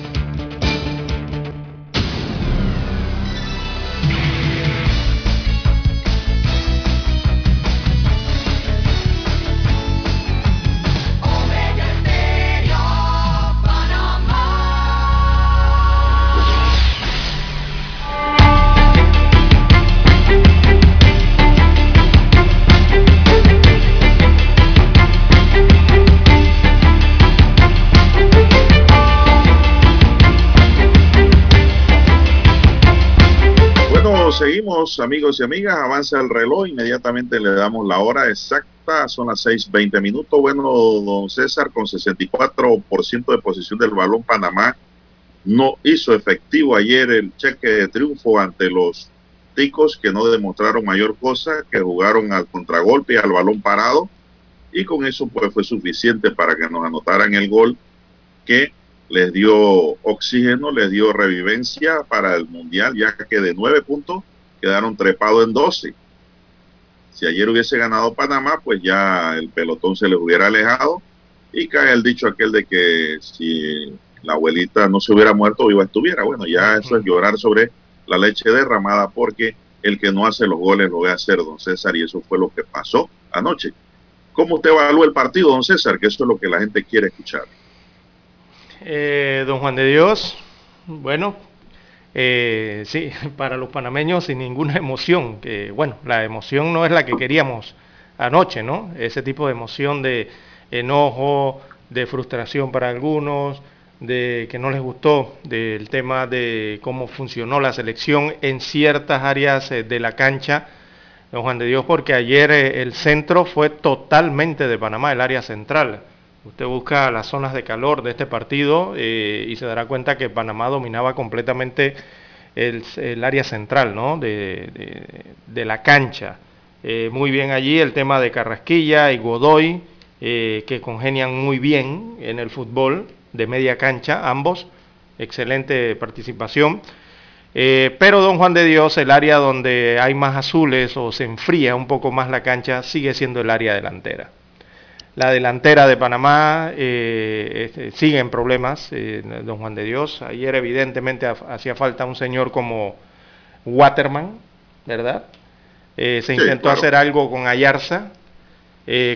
Amigos y amigas. Avanza el reloj. Inmediatamente le damos la hora exacta. Son las 6:20 minutos. Bueno, don César, con 64% de posición del balón, Panamá no hizo efectivo ayer el cheque de triunfo ante los ticos que no demostraron mayor cosa, que jugaron al contragolpe y al balón parado. Y con eso pues fue suficiente para que nos anotaran el gol que les dio oxígeno, les dio revivencia para el Mundial, ya que de nueve puntos quedaron trepados en 12. Si ayer hubiese ganado Panamá, pues ya el pelotón se les hubiera alejado y cae el dicho aquel de que si la abuelita no se hubiera muerto, viva estuviera. Bueno, ya eso es llorar sobre la leche derramada porque el que no hace los goles lo ve hacer don César y eso fue lo que pasó anoche. ¿Cómo usted evalúa el partido, don César? Que eso es lo que la gente quiere escuchar. Eh, don Juan de Dios, bueno, eh, sí, para los panameños sin ninguna emoción, que bueno, la emoción no es la que queríamos anoche, ¿no? Ese tipo de emoción de enojo, de frustración para algunos, de que no les gustó del tema de cómo funcionó la selección en ciertas áreas eh, de la cancha, don Juan de Dios, porque ayer eh, el centro fue totalmente de Panamá, el área central. Usted busca las zonas de calor de este partido eh, y se dará cuenta que Panamá dominaba completamente el, área central ¿no? de, la cancha. Eh, muy bien allí el tema de Carrasquilla y Godoy, eh, que congenian muy bien en el fútbol de media cancha, ambos. Excelente participación. pero Don Juan de Dios, el área donde hay más azules o se enfría un poco más la cancha, sigue siendo el área delantera. La delantera de Panamá eh, este, sigue en problemas, eh, don Juan de Dios. Ayer evidentemente hacía falta un señor como Waterman, ¿verdad? Eh, se intentó hacer algo con Ayarza,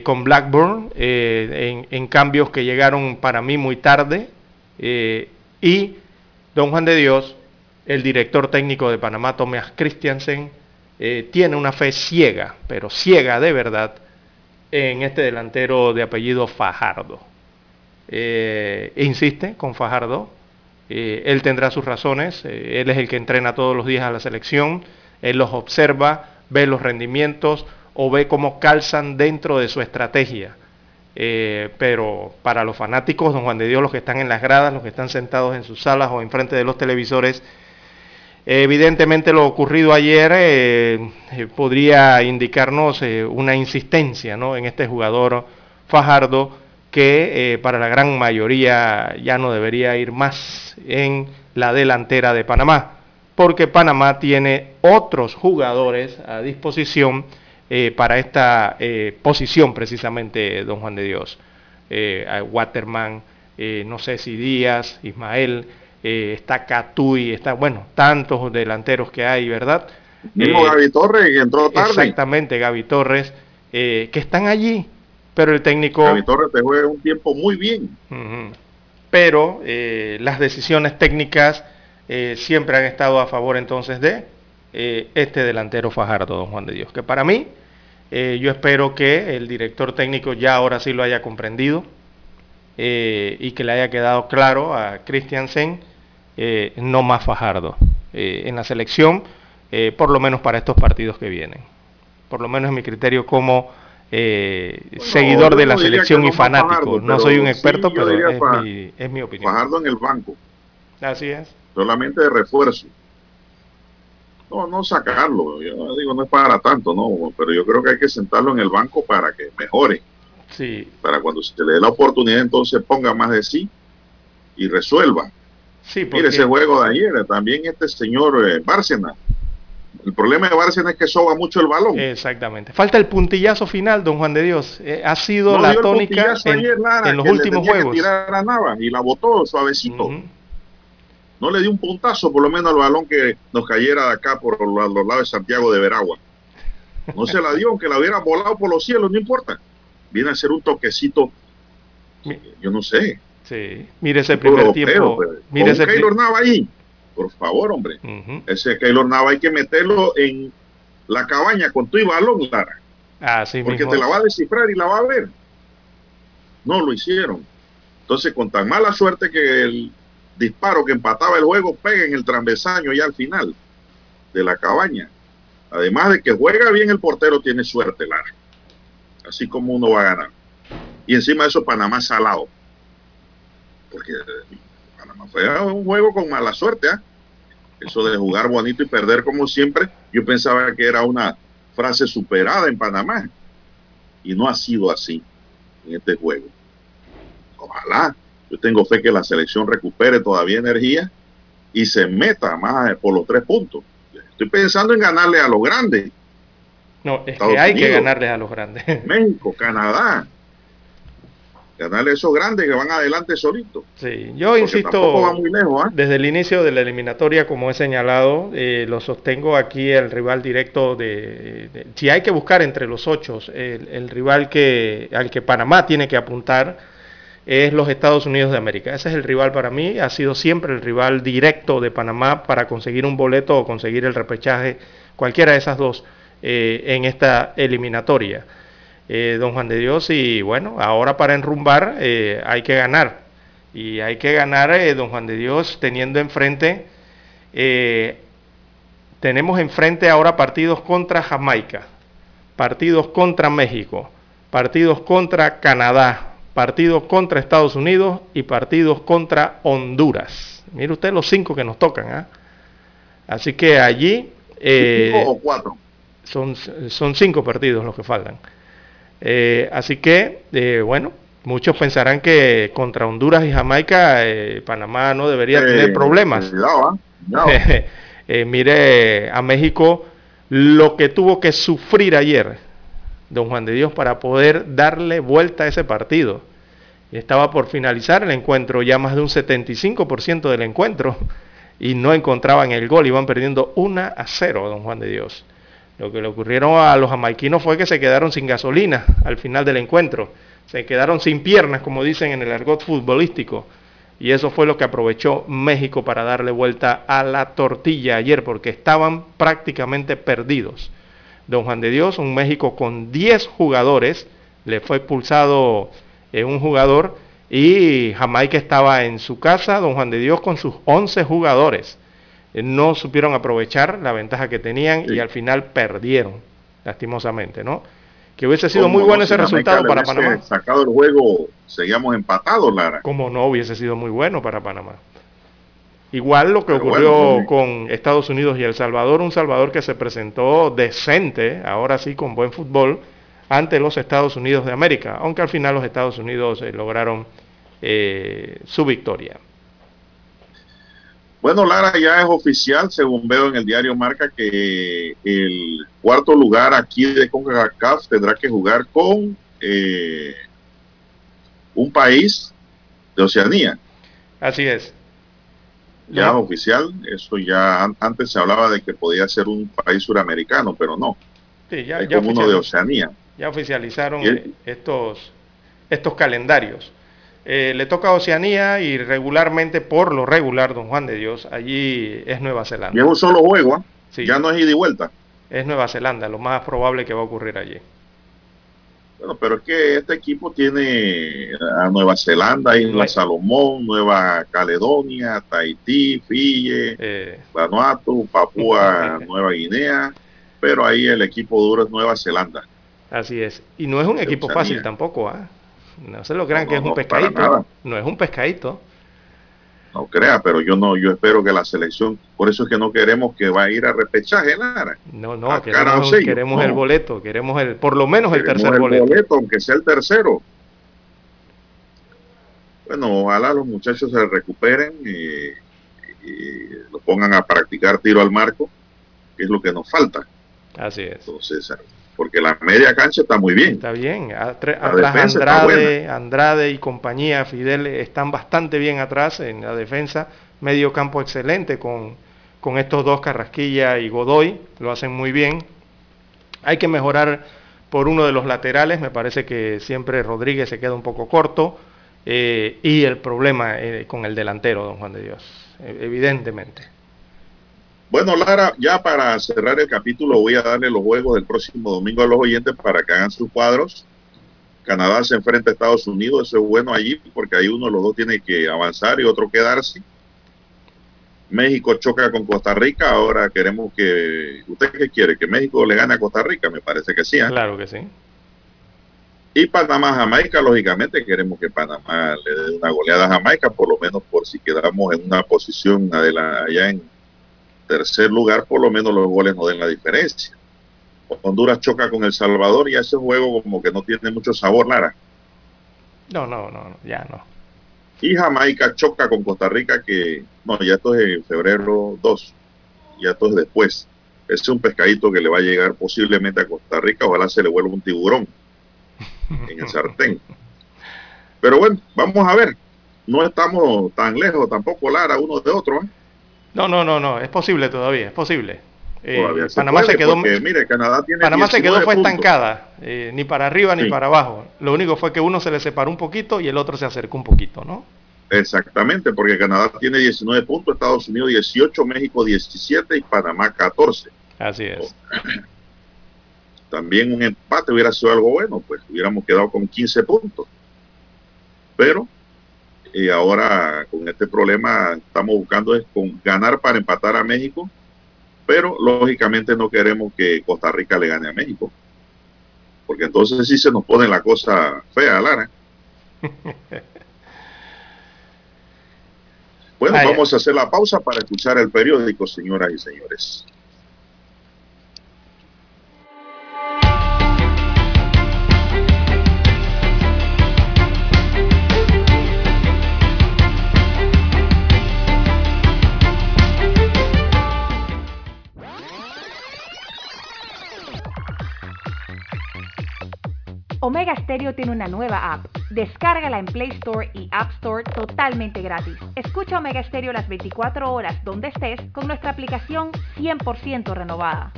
con Blackburn, en, en, cambios que llegaron para mí muy tarde. y don Juan de Dios, el director técnico de Panamá, Thomas Christiansen, tiene una fe ciega, pero ciega de verdad, en este delantero de apellido Fajardo. eh, insiste con Fajardo. Eh, él tendrá sus razones, eh, él es el que entrena todos los días a la selección, él los observa, ve los rendimientos o ve cómo calzan dentro de su estrategia. pero para los fanáticos, don Juan de Dios, los que están en las gradas, los que están sentados en sus salas o enfrente de los televisores, evidentemente lo ocurrido ayer podría indicarnos una insistencia ¿no? en este jugador Fajardo, que eh, para la gran mayoría ya no debería ir más en la delantera de Panamá, porque Panamá tiene otros jugadores a disposición eh, para esta eh, posición precisamente, don Juan de Dios. Waterman, no sé si Díaz, Ismael, está Catuy, está, bueno, tantos delanteros que hay, ¿verdad? Mismo Gaby Torres, que entró tarde. Exactamente, Gaby Torres, que están allí pero el técnico... Javi Torres te juega un tiempo muy bien. Pero eh, las decisiones técnicas eh, siempre han estado a favor entonces de eh, este delantero Fajardo, don Juan de Dios. Que para mí, yo espero que el director técnico ya ahora sí lo haya comprendido y que le haya quedado claro a Christiansen, no más Fajardo en la selección, por lo menos para estos partidos que vienen. Por lo menos en mi criterio como eh, seguidor de la selección y fanático. no soy un experto, pero es mi, opinión. Fajardo en el banco. Así es. Solamente de refuerzo. No, no sacarlo. Yo digo, no es para tanto, no. Pero yo creo que hay que sentarlo en el banco para que mejore. Sí. Para cuando se le dé la oportunidad, entonces ponga más de sí y resuelva. Sí, Mire ese juego de ayer. También este señor eh, Bárcena el problema de Bárcena es que soba mucho el balón. Exactamente. Falta el puntillazo final, don Juan de Dios. Eh, ha sido la tónica en, los últimos juegos. tirar a Nava y la botó suavecito. No le dio un puntazo, por lo menos al balón que nos cayera de acá por los, lados de Santiago de Veragua. No se la dio, aunque la hubiera volado por los cielos, no importa. Viene a ser un toquecito, yo no sé. Sí, mire ese primer tiempo. Pues. Mire ese Nava ahí por favor, hombre. Ese Keylor Nava hay que meterlo en la cabaña con tu y balón, Lara. Porque te la va a descifrar y la va a ver. No lo hicieron. Entonces, con tan mala suerte que el disparo que empataba el juego pega en el transversaño ya al final de la cabaña. Además de que juega bien el portero, tiene suerte, Lara. Así como uno va a ganar. Y encima de eso, Panamá salado. Porque fue un juego con mala suerte. ¿ah? Eso de jugar bonito y perder como siempre, yo pensaba que era una frase superada en Panamá. Y no ha sido así en este juego. Ojalá. Yo tengo fe que la selección recupere todavía energía y se meta más por los tres puntos. Estoy pensando en ganarle a los grandes. No, es que hay que ganarles a los grandes. México, Canadá, ganarle esos grandes que van adelante solitos. Sí, yo insisto, ¿ah? desde el inicio de la eliminatoria, como he señalado, eh, lo sostengo aquí el rival directo de, si hay que buscar entre los ocho, el, rival que al que Panamá tiene que apuntar es los Estados Unidos de América. Ese es el rival para mí, ha sido siempre el rival directo de Panamá para conseguir un boleto o conseguir el repechaje, cualquiera de esas dos, eh, en esta eliminatoria. Eh, don Juan de Dios, y bueno, ahora para enrumbar eh, hay que ganar. Y hay que ganar, eh, don Juan de Dios, teniendo enfrente, tenemos enfrente ahora partidos contra Jamaica, partidos contra México, partidos contra Canadá, partidos contra Estados Unidos y partidos contra Honduras. Mire usted los cinco que nos tocan. ¿ah? Así que allí... ¿Cinco o cuatro? Son, son cinco partidos los que faltan. Eh, así que, eh, bueno, muchos pensarán que contra Honduras y Jamaica eh, Panamá no debería tener problemas. ¿ah? mire a México lo que tuvo que sufrir ayer don Juan de Dios para poder darle vuelta a ese partido. Estaba por finalizar el encuentro, ya más de un 75% del encuentro, y no encontraban el gol, iban perdiendo 1 a 0, don Juan de Dios. Lo que le ocurrieron a los jamaiquinos fue que se quedaron sin gasolina al final del encuentro. Se quedaron sin piernas, como dicen en el argot futbolístico. Y eso fue lo que aprovechó México para darle vuelta a la tortilla ayer, porque estaban prácticamente perdidos. Don Juan de Dios, un México con 10 jugadores, le fue expulsado eh, un jugador Y Jamaica estaba en su casa, don Juan de Dios, con sus 11 jugadores. Eh, no supieron aprovechar la ventaja que tenían y al final perdieron, lastimosamente, ¿no? Que hubiese sido muy bueno ese resultado para Panamá. Sacado el juego, seguíamos empatados, Lara. Como no hubiese sido muy bueno para Panamá. Igual lo que ocurrió con Estados Unidos y El Salvador, un Salvador que se presentó decente, ahora sí con buen fútbol, ante los Estados Unidos de América, aunque al final los Estados Unidos eh, lograron eh, su victoria. Bueno, Lara, ya es oficial, según veo en el diario Marca, que el cuarto lugar aquí de CONCACAF tendrá que jugar con eh, un país de Oceanía. Así es. Ya es oficial, eso ya antes se hablaba de que podía ser un país suramericano, pero no. Sí, ya, es como uno de Oceanía ya oficializaron estos, estos calendarios. Eh, le toca a Oceanía y regularmente, por lo regular, don Juan de Dios, allí es Nueva Zelanda. Y es un solo juego, ¿eh? ya no es ida y vuelta. Es Nueva Zelanda, lo más probable que va a ocurrir allí. Bueno, pero es que este equipo tiene a Nueva Zelanda, Isla Salomón, Nueva Caledonia, Tahití, Fiji, eh. Vanuatu, Papúa Nueva Guinea, pero ahí el equipo duro es Nueva Zelanda. Así es. Y no es un equipo fácil tampoco, ¿ah? No se lo crean que es un pescadito. No es un pescadito. No crea, pero yo no, yo espero que la selección, por eso es que no queremos que va a ir a repechaje, Lara. No, no, queremos, queremos el boleto, queremos el, por lo menos el tercer boleto. boleto. Aunque sea el tercero. Bueno, ojalá los muchachos se recuperen y, y lo pongan a practicar tiro al marco, que es lo que nos falta. Así es. Entonces, porque la media cancha está muy bien. Está bien. Atrás Andrade, Andrade y compañía, Fidel, están bastante bien atrás en la defensa. Medio campo excelente con, con estos dos, Carrasquilla y Godoy, lo hacen muy bien. Hay que mejorar por uno de los laterales, me parece que siempre Rodríguez se queda un poco corto. Eh, y el problema eh, con el delantero, don Juan de Dios, e, evidentemente. Bueno, Lara, ya para cerrar el capítulo voy a darle los juegos del próximo domingo a los oyentes para que hagan sus cuadros. Canadá se enfrenta a Estados Unidos, eso es bueno allí porque ahí uno de los dos tiene que avanzar y otro quedarse. México choca con Costa Rica, ahora queremos que... ¿Usted qué quiere? ¿Que México le gane a Costa Rica? Me parece que sí. ¿eh? Claro que sí. Y Panamá, Jamaica, lógicamente queremos que Panamá le dé una goleada a Jamaica, por lo menos por si quedamos en una posición allá en tercer lugar, por lo menos los goles no den la diferencia. Honduras choca con El Salvador y ese juego como que no tiene mucho sabor, Lara. No, no, no, ya no. Y Jamaica choca con Costa Rica que, no, ya esto es en febrero 2, ya esto es después. Ese es un pescadito que le va a llegar posiblemente a Costa Rica, ojalá se le vuelva un tiburón en el sartén. Pero bueno, vamos a ver. No estamos tan lejos tampoco, Lara, uno de otro. ¿eh? No, no, no, no, es posible todavía, es posible. Eh, Panamá se quedó, mire, Canadá tiene Panamá se quedó fue estancada, eh, ni para arriba ni para abajo. Lo único fue que uno se le separó un poquito y el otro se acercó un poquito, ¿no? Exactamente, porque Canadá tiene 19 puntos, Estados Unidos 18, México 17 y Panamá 14. Así es. También un empate hubiera sido algo bueno, pues hubiéramos quedado con 15 puntos. Pero y ahora con este problema estamos buscando es con ganar para empatar a México, pero lógicamente no queremos que Costa Rica le gane a México, porque entonces sí se nos pone la cosa fea, Lara. bueno, vamos a hacer la pausa para escuchar el periódico, señoras y señores. Omega Stereo tiene una nueva app. Descárgala en Play Store y App Store totalmente gratis. Escucha Omega Stereo las 24 horas donde estés con nuestra aplicación 100% renovada.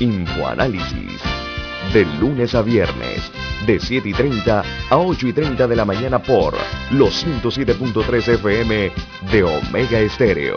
Infoanálisis. De lunes a viernes, de 7 y 30 a 8 y 30 de la mañana por los 107.3 FM de Omega Estéreo.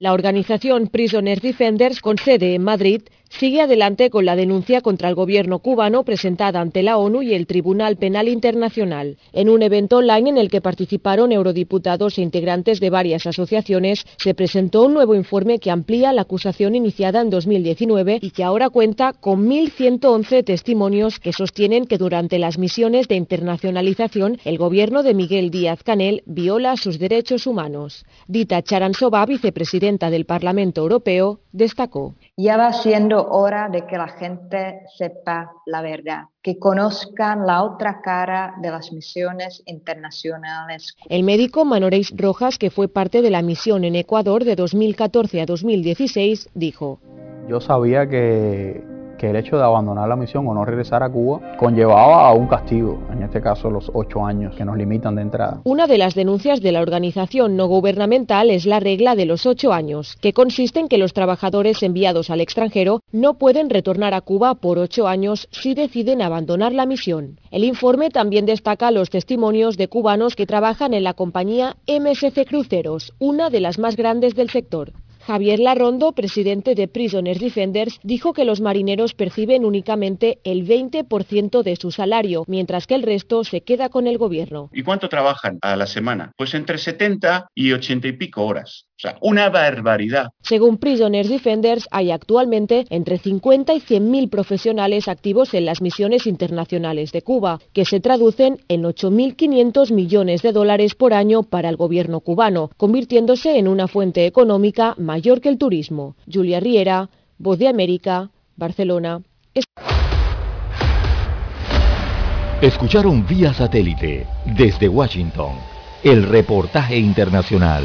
La organización Prisoner Defenders, con sede en Madrid, sigue adelante con la denuncia contra el gobierno cubano presentada ante la ONU y el Tribunal Penal Internacional. En un evento online en el que participaron eurodiputados e integrantes de varias asociaciones, se presentó un nuevo informe que amplía la acusación iniciada en 2019 y que ahora cuenta con 1.111 testimonios que sostienen que durante las misiones de internacionalización el gobierno de Miguel Díaz Canel viola sus derechos humanos. Dita Charansova, vicepresidenta del Parlamento Europeo, destacó. Ya va siendo hora de que la gente sepa la verdad, que conozcan la otra cara de las misiones internacionales. El médico Manoreis Rojas, que fue parte de la misión en Ecuador de 2014 a 2016, dijo. Yo sabía que que el hecho de abandonar la misión o no regresar a Cuba conllevaba a un castigo, en este caso los ocho años que nos limitan de entrada. Una de las denuncias de la organización no gubernamental es la regla de los ocho años, que consiste en que los trabajadores enviados al extranjero no pueden retornar a Cuba por ocho años si deciden abandonar la misión. El informe también destaca los testimonios de cubanos que trabajan en la compañía MSC Cruceros, una de las más grandes del sector. Javier Larrondo, presidente de Prisoners Defenders, dijo que los marineros perciben únicamente el 20% de su salario, mientras que el resto se queda con el gobierno. ¿Y cuánto trabajan a la semana? Pues entre 70 y 80 y pico horas. O sea, una barbaridad. Según Prisoners Defenders, hay actualmente entre 50 y 100 mil profesionales activos en las misiones internacionales de Cuba, que se traducen en 8.500 millones de dólares por año para el gobierno cubano, convirtiéndose en una fuente económica mayor que el turismo. Julia Riera, Voz de América, Barcelona. Escucharon vía satélite desde Washington el reportaje internacional.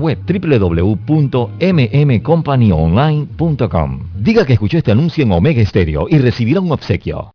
web www.mmcompanyonline.com. Diga que escuchó este anuncio en Omega Stereo y recibirá un obsequio.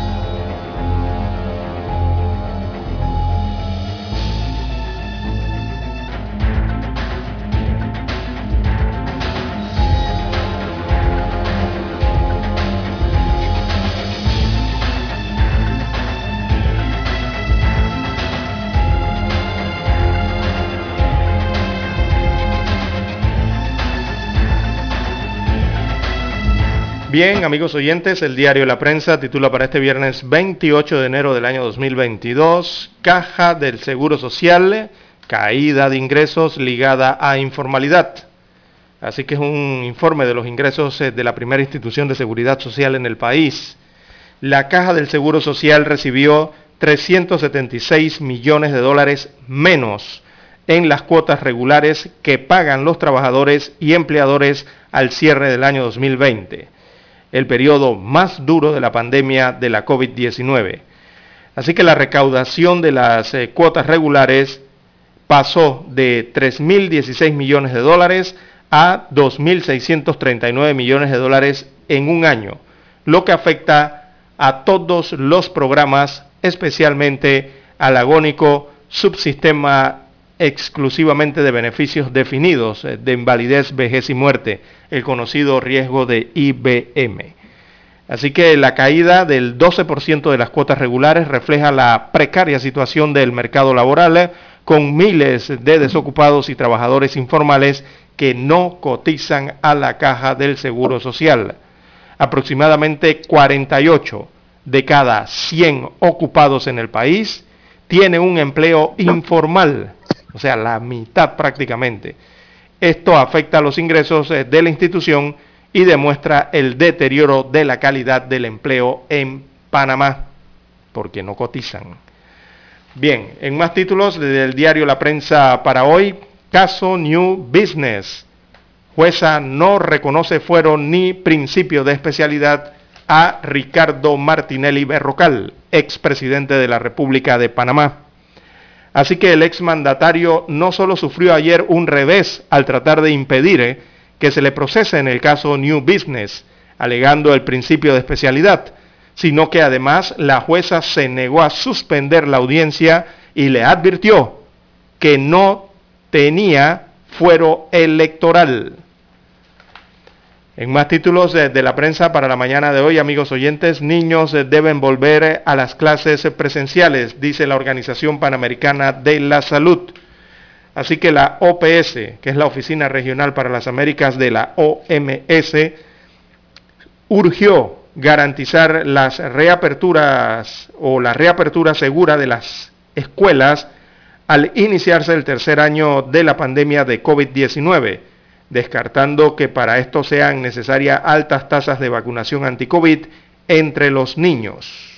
Bien, amigos oyentes, el diario La Prensa titula para este viernes 28 de enero del año 2022, Caja del Seguro Social, caída de ingresos ligada a informalidad. Así que es un informe de los ingresos eh, de la primera institución de seguridad social en el país. La Caja del Seguro Social recibió 376 millones de dólares menos en las cuotas regulares que pagan los trabajadores y empleadores al cierre del año 2020 el periodo más duro de la pandemia de la COVID-19. Así que la recaudación de las eh, cuotas regulares pasó de 3.016 millones de dólares a 2.639 millones de dólares en un año, lo que afecta a todos los programas, especialmente al agónico subsistema exclusivamente de beneficios definidos eh, de invalidez, vejez y muerte, el conocido riesgo de IBM. Así que la caída del 12% de las cuotas regulares refleja la precaria situación del mercado laboral, eh, con miles de desocupados y trabajadores informales que no cotizan a la caja del Seguro Social. Aproximadamente 48 de cada 100 ocupados en el país tienen un empleo informal, o sea, la mitad prácticamente. Esto afecta a los ingresos eh, de la institución y demuestra el deterioro de la calidad del empleo en Panamá, porque no cotizan. Bien, en más títulos del diario La Prensa para hoy, caso New Business. Jueza no reconoce fuero ni principio de especialidad a Ricardo Martinelli Berrocal, expresidente de la República de Panamá. Así que el exmandatario no solo sufrió ayer un revés al tratar de impedir eh, que se le procese en el caso New Business, alegando el principio de especialidad, sino que además la jueza se negó a suspender la audiencia y le advirtió que no tenía fuero electoral. En más títulos de, la prensa para la mañana de hoy, amigos oyentes, niños deben volver a las clases presenciales, dice la Organización Panamericana de la Salud. Así que la OPS, que es la Oficina Regional para las Américas de la OMS, urgió garantizar las reaperturas o la reapertura segura de las escuelas al iniciarse el tercer año de la pandemia de COVID-19, descartando que para esto sean necesarias altas tasas de vacunación anti-COVID entre los niños.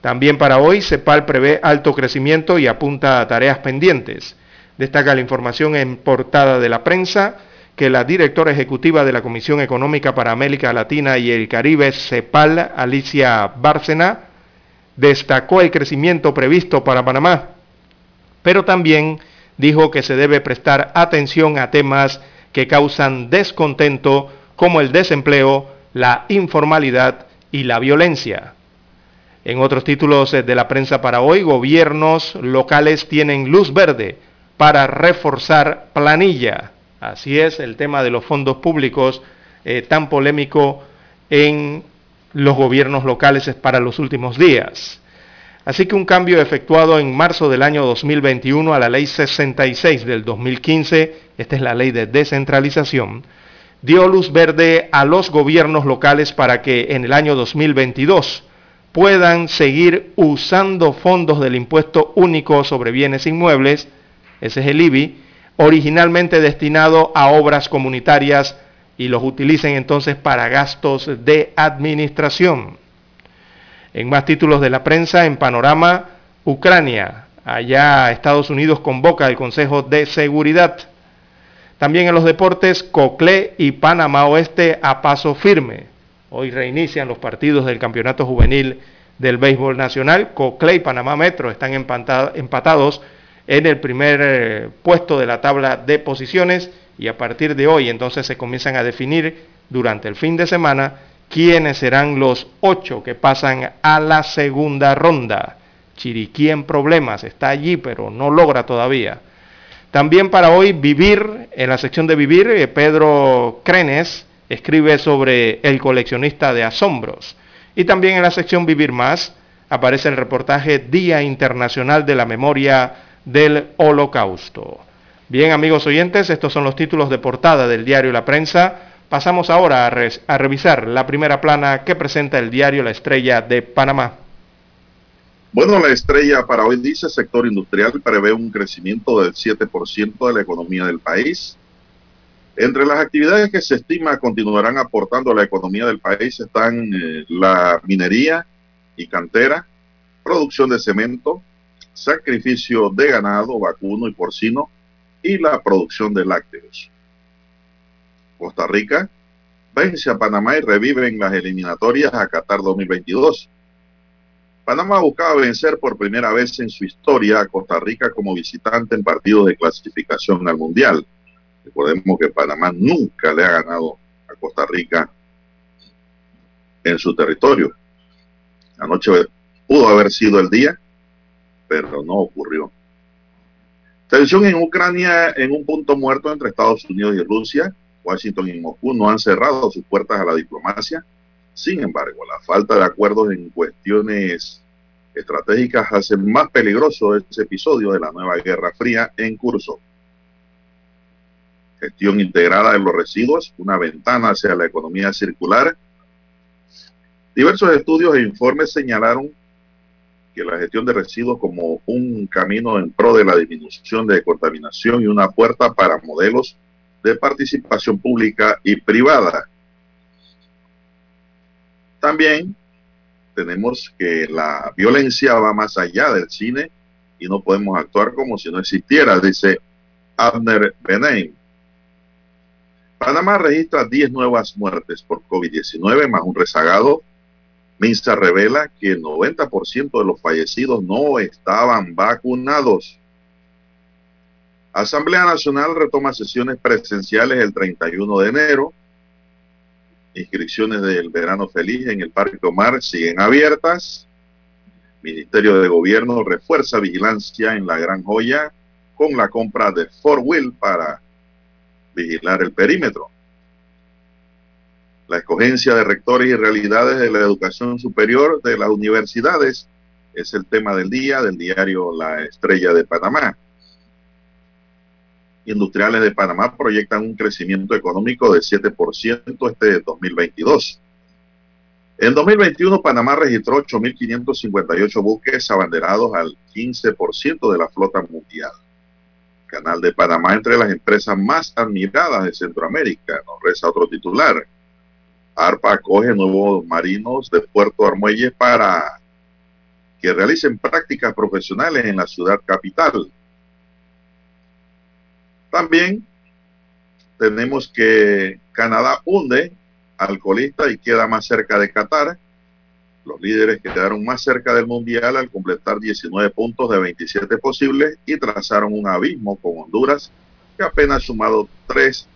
También para hoy, CEPAL prevé alto crecimiento y apunta a tareas pendientes. Destaca la información en portada de la prensa que la directora ejecutiva de la Comisión Económica para América Latina y el Caribe, CEPAL, Alicia Bárcena, destacó el crecimiento previsto para Panamá, pero también dijo que se debe prestar atención a temas que causan descontento como el desempleo, la informalidad y la violencia. En otros títulos de la prensa para hoy, gobiernos locales tienen luz verde para reforzar planilla. Así es el tema de los fondos públicos eh, tan polémico en los gobiernos locales para los últimos días. Así que un cambio efectuado en marzo del año 2021 a la ley 66 del 2015, esta es la ley de descentralización, dio luz verde a los gobiernos locales para que en el año 2022 puedan seguir usando fondos del impuesto único sobre bienes inmuebles, ese es el IBI, originalmente destinado a obras comunitarias y los utilicen entonces para gastos de administración. En más títulos de la prensa, en panorama, Ucrania, allá Estados Unidos convoca el Consejo de Seguridad. También en los deportes, Coclé y Panamá Oeste a paso firme. Hoy reinician los partidos del Campeonato Juvenil del Béisbol Nacional. Coclé y Panamá Metro están empatados en el primer eh, puesto de la tabla de posiciones y a partir de hoy entonces se comienzan a definir durante el fin de semana quiénes serán los ocho que pasan a la segunda ronda. Chiriquí en problemas, está allí pero no logra todavía. También para hoy vivir, en la sección de vivir, eh, Pedro Crenes escribe sobre el coleccionista de asombros. Y también en la sección vivir más aparece el reportaje Día Internacional de la Memoria del Holocausto. Bien, amigos oyentes, estos son los títulos de portada del diario La Prensa. Pasamos ahora a, revisar la primera plana que presenta el diario La Estrella de Panamá. Bueno, la estrella para hoy dice sector industrial prevé un crecimiento del 7% de la economía del país. Entre las actividades que se estima continuarán aportando a la economía del país están eh, la minería y cantera, producción de cemento, sacrificio de ganado, vacuno y porcino y la producción de lácteos. Costa Rica vence a Panamá y revive en las eliminatorias a Qatar 2022. Panamá buscaba vencer por primera vez en su historia a Costa Rica como visitante en partidos de clasificación al Mundial. Recordemos que Panamá nunca le ha ganado a Costa Rica en su territorio. Anoche pudo haber sido el día pero no ocurrió. Tensión en Ucrania en un punto muerto entre Estados Unidos y Rusia. Washington y Moscú no han cerrado sus puertas a la diplomacia. Sin embargo, la falta de acuerdos en cuestiones estratégicas hace más peligroso ese episodio de la nueva Guerra Fría en curso. Gestión integrada de los residuos, una ventana hacia la economía circular. Diversos estudios e informes señalaron que la gestión de residuos como un camino en pro de la disminución de contaminación y una puerta para modelos de participación pública y privada. También tenemos que la violencia va más allá del cine y no podemos actuar como si no existiera, dice Abner Benem. Panamá registra 10 nuevas muertes por COVID-19 más un rezagado Minsa revela que el 90% de los fallecidos no estaban vacunados. Asamblea Nacional retoma sesiones presenciales el 31 de enero. Inscripciones del verano feliz en el Parque Omar siguen abiertas. Ministerio de Gobierno refuerza vigilancia en la Gran Joya con la compra de Fort Wheel para vigilar el perímetro. La escogencia de rectores y realidades de la educación superior de las universidades es el tema del día del diario La Estrella de Panamá. Industriales de Panamá proyectan un crecimiento económico de 7% este 2022. En 2021, Panamá registró 8.558 buques abanderados al 15% de la flota mundial. Canal de Panamá entre las empresas más admiradas de Centroamérica, nos reza otro titular. ARPA acoge nuevos marinos de Puerto Armuelle para que realicen prácticas profesionales en la ciudad capital. También tenemos que Canadá hunde alcoholista y queda más cerca de Qatar. Los líderes quedaron más cerca del Mundial al completar 19 puntos de 27 posibles y trazaron un abismo con Honduras, que apenas ha sumado 3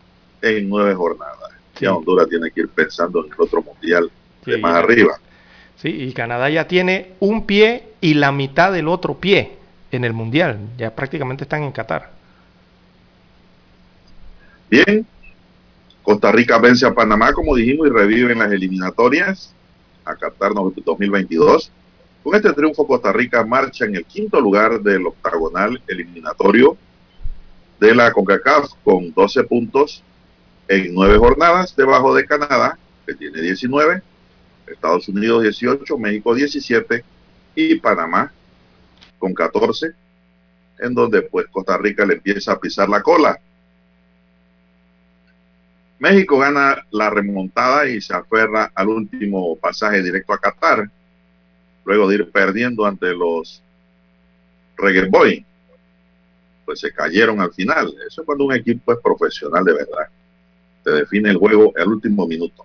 en 9 jornadas. Ya Honduras tiene que ir pensando en el otro mundial de más arriba. Sí, y Canadá ya tiene un pie y la mitad del otro pie en el mundial. Ya prácticamente están en Qatar. Bien, Costa Rica vence a Panamá, como dijimos, y revive en las eliminatorias a Qatar 2022. Con este triunfo, Costa Rica marcha en el quinto lugar del octagonal eliminatorio de la CONCACAF con 12 puntos en nueve jornadas debajo de Canadá, que tiene 19, Estados Unidos 18, México 17 y Panamá con 14, en donde pues Costa Rica le empieza a pisar la cola. México gana la remontada y se aferra al último pasaje directo a Qatar, luego de ir perdiendo ante los Reggae Boy. Pues se cayeron al final. Eso es cuando un equipo es profesional de verdad se define el juego al último minuto.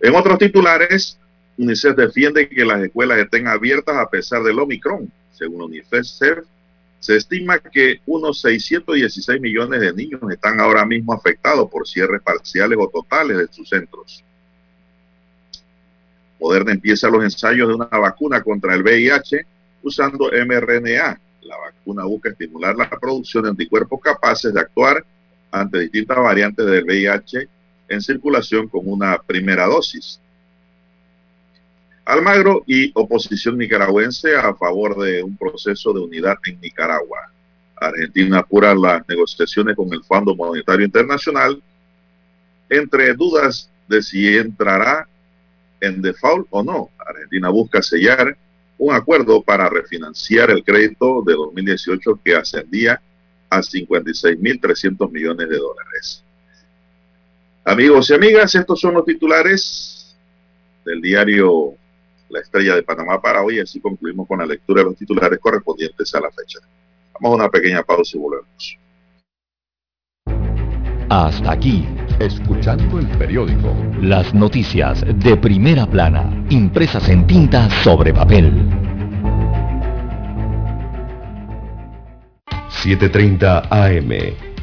En otros titulares, UNICEF defiende que las escuelas estén abiertas a pesar del Omicron. Según UNICEF, se estima que unos 616 millones de niños están ahora mismo afectados por cierres parciales o totales de sus centros. Moderna empieza los ensayos de una vacuna contra el VIH usando mRNA. La vacuna busca estimular la producción de anticuerpos capaces de actuar ante distintas variantes del VIH en circulación con una primera dosis. Almagro y oposición nicaragüense a favor de un proceso de unidad en Nicaragua. Argentina apura las negociaciones con el Fondo Monetario Internacional entre dudas de si entrará en default o no. Argentina busca sellar un acuerdo para refinanciar el crédito de 2018 que ascendía a 56.300 millones de dólares. Amigos y amigas, estos son los titulares del diario La Estrella de Panamá para hoy. Así concluimos con la lectura de los titulares correspondientes a la fecha. Vamos a una pequeña pausa y volvemos. Hasta aquí, escuchando el periódico. Las noticias de primera plana, impresas en tinta sobre papel. 7.30 AM.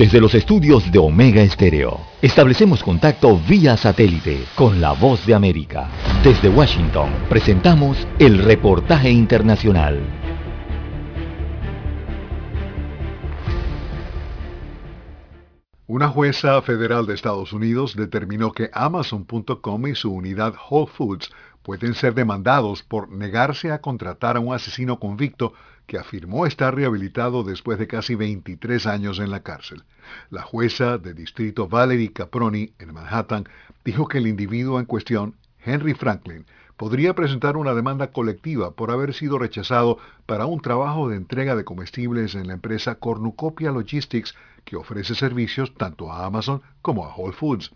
Desde los estudios de Omega Estéreo, establecemos contacto vía satélite con la voz de América. Desde Washington, presentamos el reportaje internacional. Una jueza federal de Estados Unidos determinó que Amazon.com y su unidad Whole Foods pueden ser demandados por negarse a contratar a un asesino convicto que afirmó estar rehabilitado después de casi 23 años en la cárcel. La jueza de distrito Valerie Caproni en Manhattan dijo que el individuo en cuestión, Henry Franklin, podría presentar una demanda colectiva por haber sido rechazado para un trabajo de entrega de comestibles en la empresa Cornucopia Logistics que ofrece servicios tanto a Amazon como a Whole Foods.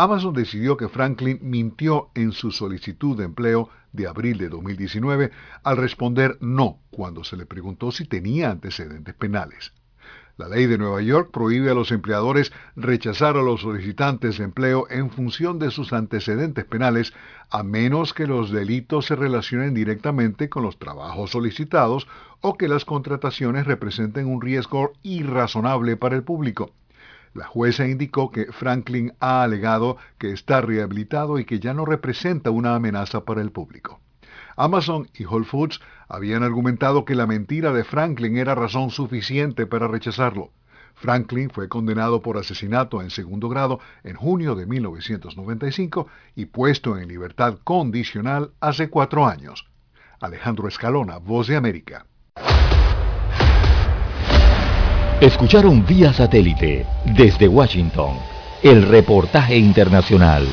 Amazon decidió que Franklin mintió en su solicitud de empleo de abril de 2019 al responder no cuando se le preguntó si tenía antecedentes penales. La ley de Nueva York prohíbe a los empleadores rechazar a los solicitantes de empleo en función de sus antecedentes penales, a menos que los delitos se relacionen directamente con los trabajos solicitados o que las contrataciones representen un riesgo irrazonable para el público. La jueza indicó que Franklin ha alegado que está rehabilitado y que ya no representa una amenaza para el público. Amazon y Whole Foods habían argumentado que la mentira de Franklin era razón suficiente para rechazarlo. Franklin fue condenado por asesinato en segundo grado en junio de 1995 y puesto en libertad condicional hace cuatro años. Alejandro Escalona, Voz de América. Escucharon vía satélite desde Washington el reportaje internacional.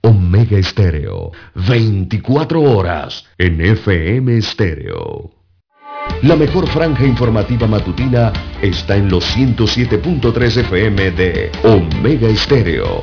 Omega Estéreo, 24 horas en FM Estéreo. La mejor franja informativa matutina está en los 107.3 FM de Omega Estéreo,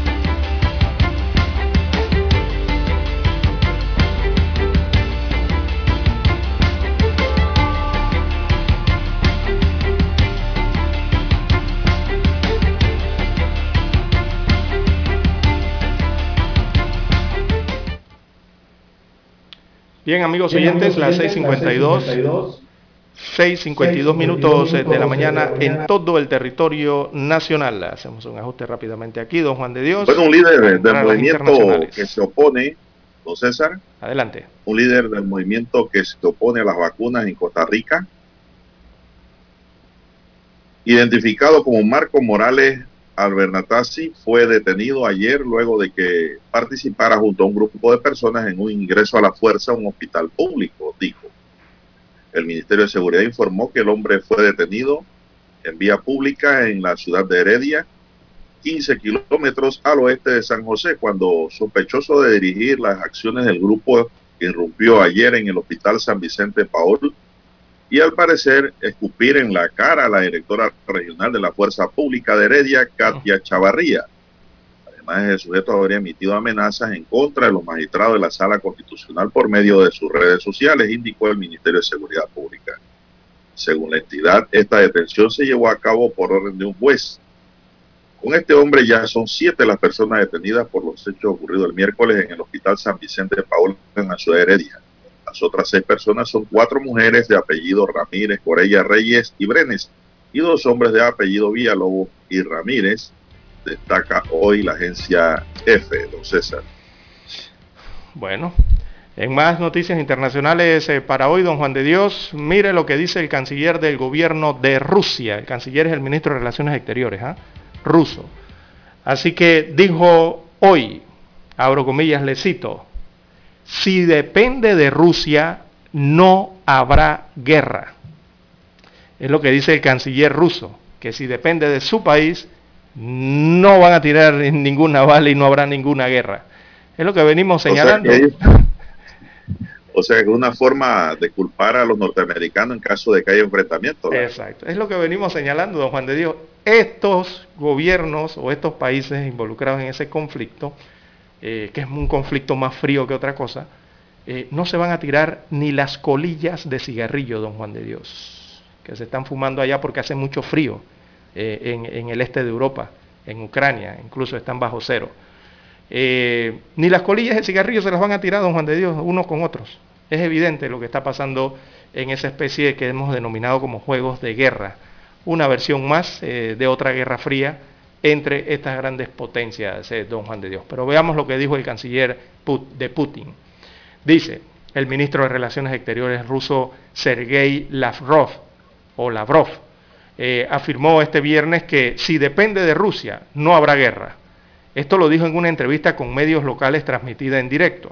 Bien, amigos oyentes, las 6.52. 6.52 minutos de la mañana en todo el territorio nacional. Hacemos un ajuste rápidamente aquí, don Juan de Dios. Bueno, un líder del movimiento que se opone, don César. Adelante. Un líder del movimiento que se opone a las vacunas en Costa Rica, identificado como Marco Morales Albernatazzi fue detenido ayer luego de que participara junto a un grupo de personas en un ingreso a la fuerza a un hospital público, dijo. El Ministerio de Seguridad informó que el hombre fue detenido en vía pública en la ciudad de Heredia, 15 kilómetros al oeste de San José, cuando sospechoso de dirigir las acciones del grupo que irrumpió ayer en el Hospital San Vicente Paul y al parecer escupir en la cara a la directora regional de la Fuerza Pública de Heredia, Katia Chavarría. Además, el sujeto habría emitido amenazas en contra de los magistrados de la Sala Constitucional por medio de sus redes sociales, indicó el Ministerio de Seguridad Pública. Según la entidad, esta detención se llevó a cabo por orden de un juez. Con este hombre ya son siete las personas detenidas por los hechos ocurridos el miércoles en el Hospital San Vicente de Paul en la ciudad de Heredia. Las otras seis personas son cuatro mujeres de apellido Ramírez, Corella Reyes y Brenes y dos hombres de apellido Villalobos y Ramírez, destaca hoy la agencia F, don César. Bueno, en más noticias internacionales eh, para hoy, don Juan de Dios, mire lo que dice el canciller del gobierno de Rusia. El canciller es el ministro de Relaciones Exteriores, ¿ah? ruso. Así que dijo hoy, abro comillas, le cito, si depende de Rusia, no habrá guerra. Es lo que dice el canciller ruso, que si depende de su país, no van a tirar ninguna bala y no habrá ninguna guerra. Es lo que venimos señalando. O sea, que, es una forma de culpar a los norteamericanos en caso de que haya enfrentamiento. Exacto. Es lo que venimos señalando, don Juan de Dios. Estos gobiernos o estos países involucrados en ese conflicto, eh, que es un conflicto más frío que otra cosa, eh, no se van a tirar ni las colillas de cigarrillo, don Juan de Dios, que se están fumando allá porque hace mucho frío eh, en, el este de Europa, en Ucrania, incluso están bajo cero. ni las colillas de cigarrillo se las van a tirar, don Juan de Dios, unos con otros. Es evidente lo que está pasando en esa especie que hemos denominado como juegos de guerra, una versión más de otra guerra fría entre estas grandes potencias, eh, don Juan de Dios. Pero veamos lo que dijo el canciller de Putin. Dice el ministro de Relaciones Exteriores ruso Sergei Lavrov, o Lavrov, eh, afirmó este viernes que si depende de Rusia, no habrá guerra. Esto lo dijo en una entrevista con medios locales transmitida en directo.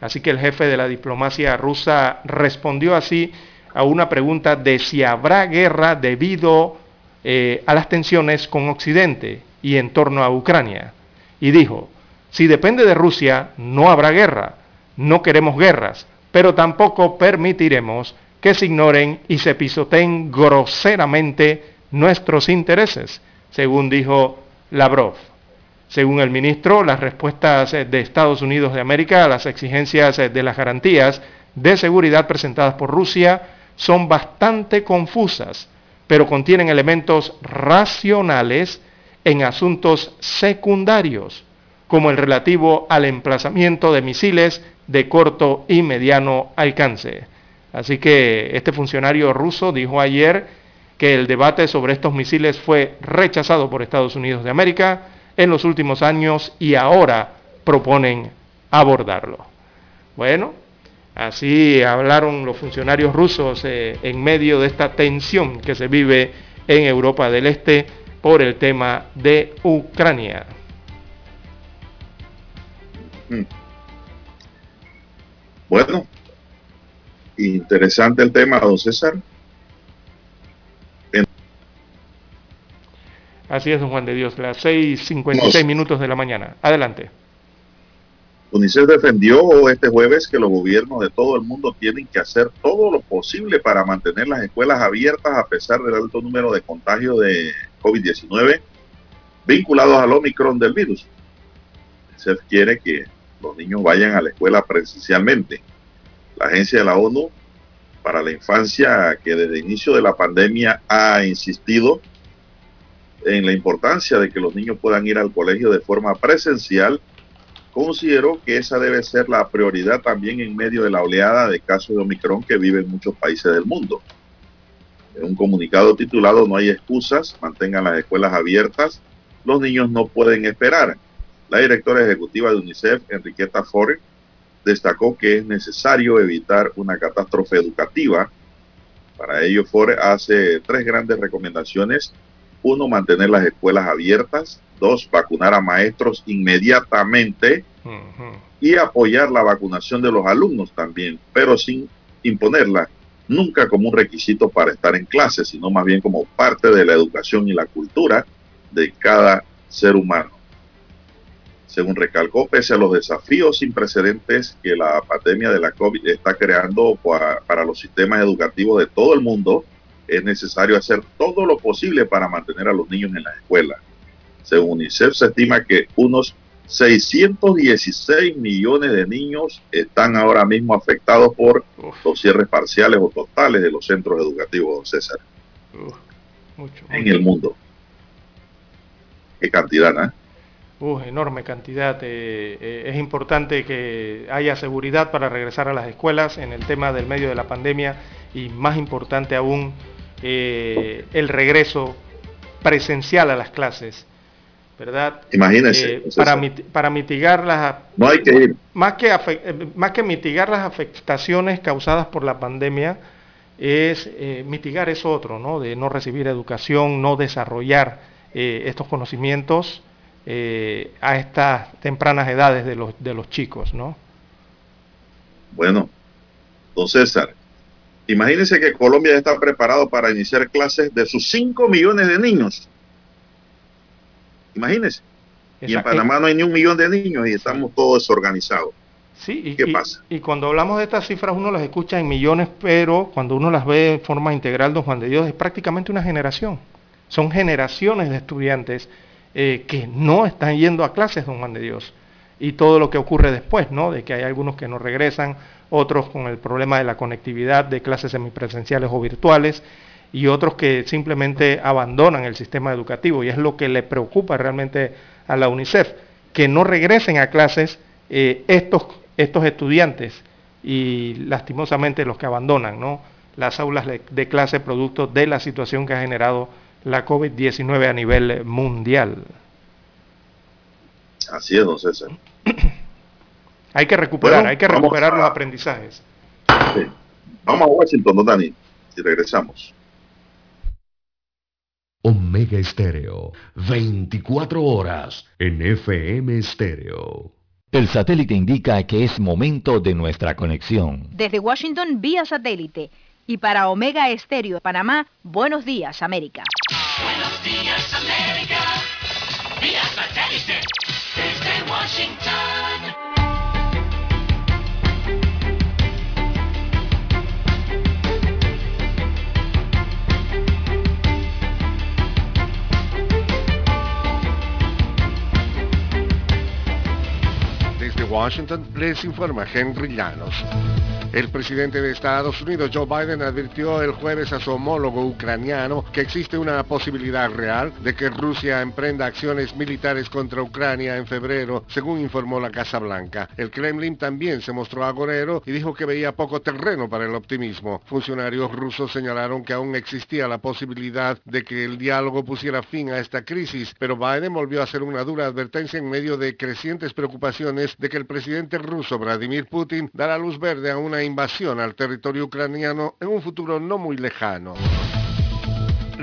Así que el jefe de la diplomacia rusa respondió así a una pregunta de si habrá guerra debido eh, a las tensiones con Occidente y en torno a Ucrania. Y dijo, si depende de Rusia, no habrá guerra. No queremos guerras, pero tampoco permitiremos que se ignoren y se pisoteen groseramente nuestros intereses, según dijo Lavrov. Según el ministro, las respuestas de Estados Unidos de América a las exigencias de las garantías de seguridad presentadas por Rusia son bastante confusas pero contienen elementos racionales en asuntos secundarios, como el relativo al emplazamiento de misiles de corto y mediano alcance. Así que este funcionario ruso dijo ayer que el debate sobre estos misiles fue rechazado por Estados Unidos de América en los últimos años y ahora proponen abordarlo. Bueno, Así hablaron los funcionarios rusos eh, en medio de esta tensión que se vive en Europa del Este por el tema de Ucrania. Mm. Bueno, interesante el tema, don César. Así es, don Juan de Dios, las 6.56 minutos de la mañana. Adelante. UNICEF defendió este jueves que los gobiernos de todo el mundo tienen que hacer todo lo posible para mantener las escuelas abiertas a pesar del alto número de contagios de COVID-19 vinculados al Omicron del virus. UNICEF quiere que los niños vayan a la escuela presencialmente. La Agencia de la ONU para la Infancia, que desde el inicio de la pandemia ha insistido en la importancia de que los niños puedan ir al colegio de forma presencial, considero que esa debe ser la prioridad también en medio de la oleada de casos de Omicron que viven muchos países del mundo. En un comunicado titulado No hay excusas, mantengan las escuelas abiertas, los niños no pueden esperar. La directora ejecutiva de UNICEF, Enriqueta Ford, destacó que es necesario evitar una catástrofe educativa. Para ello, Ford hace tres grandes recomendaciones uno, mantener las escuelas abiertas, dos, vacunar a maestros inmediatamente y apoyar la vacunación de los alumnos también, pero sin imponerla nunca como un requisito para estar en clase, sino más bien como parte de la educación y la cultura de cada ser humano. Según recalcó, pese a los desafíos sin precedentes que la pandemia de la COVID está creando para, los sistemas educativos de todo el mundo, es necesario hacer todo lo posible para mantener a los niños en la escuela. Según UNICEF, se estima que unos 616 millones de niños están ahora mismo afectados por los cierres parciales o totales de los centros educativos, César. en el mundo. Qué cantidad, ¿no? Uh, enorme cantidad. Eh, eh, es importante que haya seguridad para regresar a las escuelas en el tema del medio de la pandemia y más importante aún eh, el regreso presencial a las clases. ¿Verdad? Imagínense. para, para, mitigar las... No hay que ir. Más que, más que mitigar las afectaciones causadas por la pandemia, es mitigar eso otro, ¿no? De no recibir educación, no desarrollar estos conocimientos eh, a estas tempranas edades de los, de los chicos, ¿no? Bueno, don César, imagínense que Colombia está preparado para iniciar clases de sus 5 millones de niños. Imagínense. Y en Panamá no hay ni un millón de niños y estamos todos desorganizados. Sí, y, ¿Qué pasa? Y, cuando hablamos de estas cifras uno las escucha en millones, pero cuando uno las ve en forma integral, don Juan de Dios, es prácticamente una generación. Son generaciones de estudiantes eh, que no están yendo a clases, don Juan de Dios. Y todo lo que ocurre después, ¿no? De que hay algunos que no regresan, otros con el problema de la conectividad de clases semipresenciales o virtuales, y otros que simplemente abandonan el sistema educativo. Y es lo que le preocupa realmente a la UNICEF, que no regresen a clases eh, estos, estos estudiantes y lastimosamente los que abandonan ¿no? las aulas de clase producto de la situación que ha generado la COVID-19 a nivel mundial. Así es, don César. hay que recuperar, hay que recuperar los aprendizajes. Vamos a Washington, don Dani, y regresamos. Omega Estéreo, 24 horas en FM Estéreo. El satélite indica que es momento de nuestra conexión. Desde Washington, vía satélite. Y para Omega Estéreo de Panamá, buenos días, América. Buenos días, América. Vía satélite. Desde Washington. Washington les informa Henry Llanos. El presidente de Estados Unidos, Joe Biden, advirtió el jueves a su homólogo ucraniano que existe una posibilidad real de que Rusia emprenda acciones militares contra Ucrania en febrero, según informó la Casa Blanca. El Kremlin también se mostró agorero y dijo que veía poco terreno para el optimismo. Funcionarios rusos señalaron que aún existía la posibilidad de que el diálogo pusiera fin a esta crisis, pero Biden volvió a hacer una dura advertencia en medio de crecientes preocupaciones de que el presidente ruso Vladimir Putin dará luz verde a una invasión al territorio ucraniano en un futuro no muy lejano.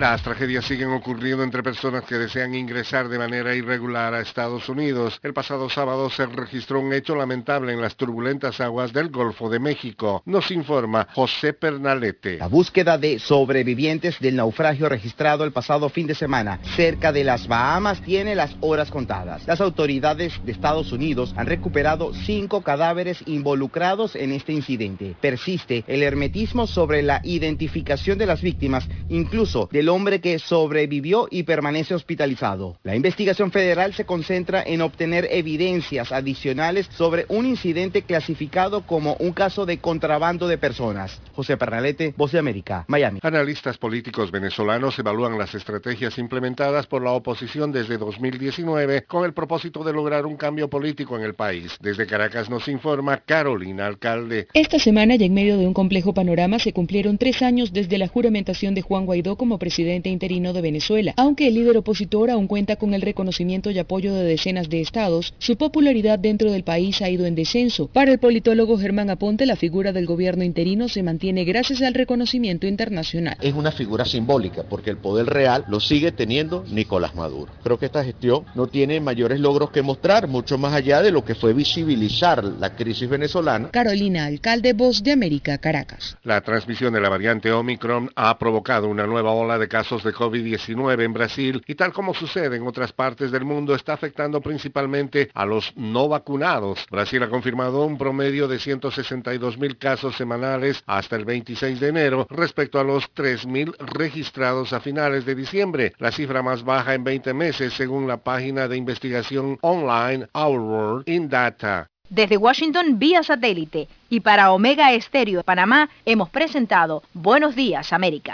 Las tragedias siguen ocurriendo entre personas que desean ingresar de manera irregular a Estados Unidos. El pasado sábado se registró un hecho lamentable en las turbulentas aguas del Golfo de México. Nos informa José Pernalete. La búsqueda de sobrevivientes del naufragio registrado el pasado fin de semana cerca de las Bahamas tiene las horas contadas. Las autoridades de Estados Unidos han recuperado cinco cadáveres involucrados en este incidente. Persiste el hermetismo sobre la identificación de las víctimas, incluso de el hombre que sobrevivió y permanece hospitalizado. La investigación federal se concentra en obtener evidencias adicionales sobre un incidente clasificado como un caso de contrabando de personas. José Pernalete, Voz de América, Miami. Analistas políticos venezolanos evalúan las estrategias implementadas por la oposición desde 2019 con el propósito de lograr un cambio político en el país. Desde Caracas nos informa Carolina Alcalde. Esta semana y en medio de un complejo panorama se cumplieron tres años desde la juramentación de Juan Guaidó como presidente presidente interino de Venezuela. Aunque el líder opositor aún cuenta con el reconocimiento y apoyo de decenas de estados, su popularidad dentro del país ha ido en descenso. Para el politólogo Germán Aponte, la figura del gobierno interino se mantiene gracias al reconocimiento internacional. Es una figura simbólica porque el poder real lo sigue teniendo Nicolás Maduro. Creo que esta gestión no tiene mayores logros que mostrar, mucho más allá de lo que fue visibilizar la crisis venezolana. Carolina, alcalde Voz de América, Caracas. La transmisión de la variante Omicron ha provocado una nueva ola de casos de COVID-19 en Brasil y tal como sucede en otras partes del mundo está afectando principalmente a los no vacunados. Brasil ha confirmado un promedio de 162 mil casos semanales hasta el 26 de enero respecto a los 3 mil registrados a finales de diciembre, la cifra más baja en 20 meses según la página de investigación online Our World in Data. Desde Washington vía satélite y para Omega Estéreo de Panamá hemos presentado Buenos Días América.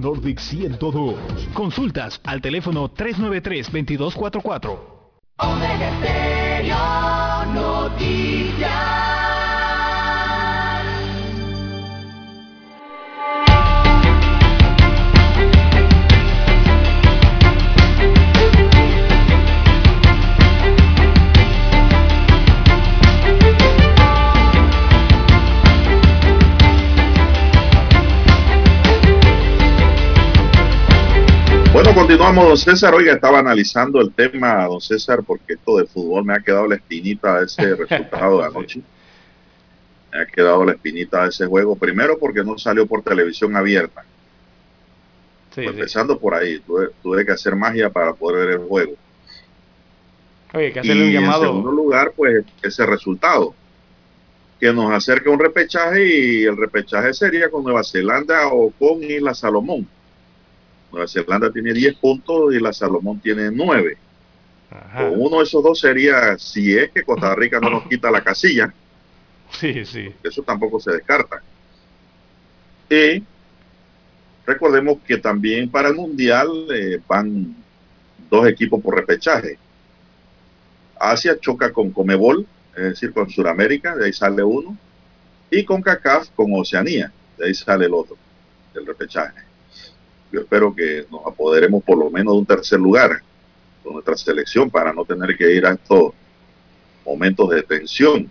Nordic 102. Consultas al teléfono 393-2244. Omega Stereo Noticias. Bueno, continuamos, don César. Oiga, estaba analizando el tema, don César, porque esto de fútbol me ha quedado la espinita de ese resultado de anoche. Me ha quedado la espinita de ese juego. Primero porque no salió por televisión abierta. Sí, Pues sí. Empezando por ahí, tuve, tuve que hacer magia para poder ver el juego. Oye, que hacerle un y en llamado. segundo lugar, pues ese resultado que nos acerca a un repechaje y el repechaje sería con Nueva Zelanda o con Isla Salomón. Nueva Zelanda tiene 10 puntos y la Salomón tiene 9. Con uno de esos dos sería, si es que Costa Rica no nos quita la casilla, Sí, sí. eso tampoco se descarta. Y recordemos que también para el Mundial eh, van dos equipos por repechaje. Asia choca con Comebol, es decir, con Sudamérica, de ahí sale uno, y con CACAF con Oceanía, de ahí sale el otro, del repechaje. Yo espero que nos apoderemos por lo menos de un tercer lugar con nuestra selección para no tener que ir a estos momentos de tensión.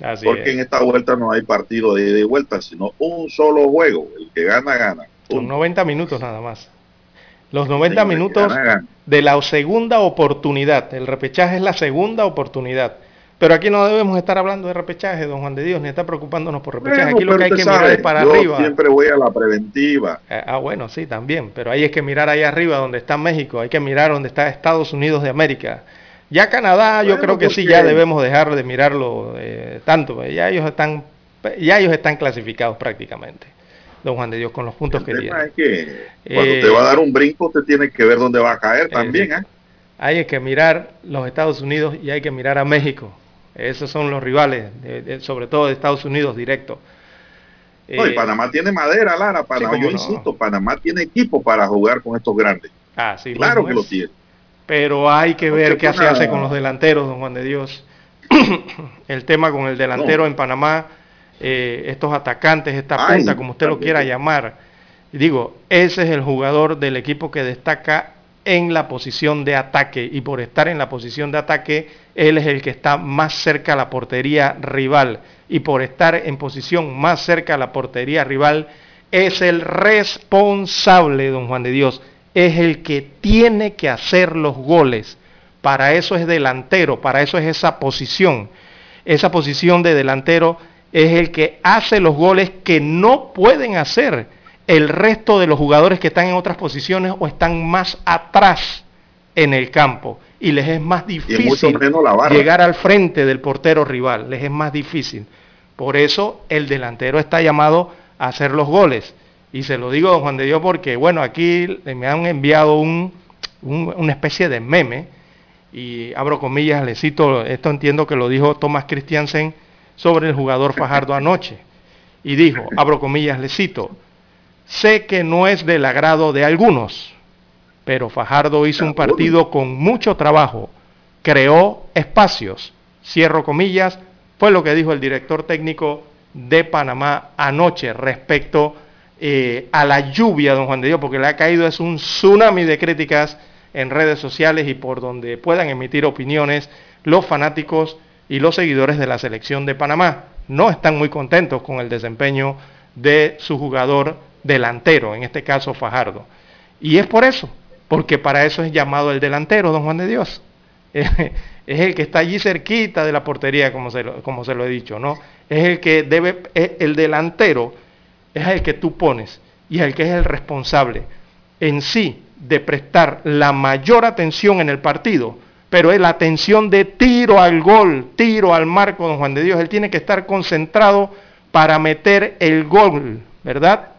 Así Porque es. en esta vuelta no hay partido de ida y vuelta, sino un solo juego. El que gana, gana. Son 90 minutos nada más. Los 90 minutos gana, gana. de la segunda oportunidad. El repechaje es la segunda oportunidad. Pero aquí no debemos estar hablando de repechaje, don Juan de Dios, ni estar preocupándonos por repechaje. Bueno, aquí lo que hay que mirar es para yo arriba. siempre voy a la preventiva. Eh, Ah, bueno, sí, también. Pero ahí es que mirar ahí arriba donde está México, hay que mirar donde está Estados Unidos de América. Ya Canadá, yo creo que sí, ya debemos dejar de mirarlo eh, tanto. Ya ellos están, ya ellos están clasificados prácticamente. Don Juan de Dios, con los puntos que El tienen. tema es que cuando Eh, te va a dar un brinco, usted tiene que ver dónde va a caer también. ¿eh? Hay que mirar los Estados Unidos y hay que mirar a México. Esos son los rivales, de- de- sobre todo de Estados Unidos directo. No, y Eh, Panamá tiene madera, Lara. Panamá, yo no. insisto, Panamá tiene equipo para jugar con estos grandes. ah, sí, claro que lo tiene. Pero hay que ver qué se hace con los delanteros, don Juan de Dios. el tema con el delantero No. en Panamá, eh, estos atacantes, esta Ay, punta, como usted lo quiera llamar. Digo, ese es el jugador del equipo que destaca en la posición de ataque y por estar en la posición de ataque, él es el que está más cerca a la portería rival y por estar en posición más cerca a la portería rival, es el responsable, don Juan de Dios, es el que tiene que hacer los goles. Para eso es delantero, para eso es esa posición. Esa posición de delantero es el que hace los goles que no pueden hacer el resto de los jugadores que están en otras posiciones o están más atrás en el campo. Y les es más difícil llegar al frente del portero rival. Les es más difícil. Por eso el delantero está llamado a hacer los goles. Y se lo digo, don Juan de Dios, porque, bueno, aquí me han enviado un, un, una especie de meme, y abro comillas, le cito, esto entiendo que lo dijo Thomas Christiansen sobre el jugador Fajardo anoche. Y dijo, abro comillas, le cito, sé que no es del agrado de algunos, pero Fajardo hizo un partido con mucho trabajo, creó espacios, cierro comillas, fue lo que dijo el director técnico de Panamá anoche respecto eh, a la lluvia, don Juan de Dios, porque le ha caído es un tsunami de críticas en redes sociales y por donde puedan emitir opiniones los fanáticos y los seguidores de la selección de Panamá. No están muy contentos con el desempeño de su jugador delantero, en este caso Fajardo. Y es por eso, porque para eso es llamado el delantero, don Juan de Dios. es el que está allí cerquita de la portería, como se lo, he dicho, ¿no? Es el que debe, el delantero es el que tú pones y el que es el responsable en sí de prestar la mayor atención en el partido, pero es la atención de tiro al gol, tiro al marco, don Juan de Dios. Él tiene que estar concentrado para meter el gol, ¿verdad?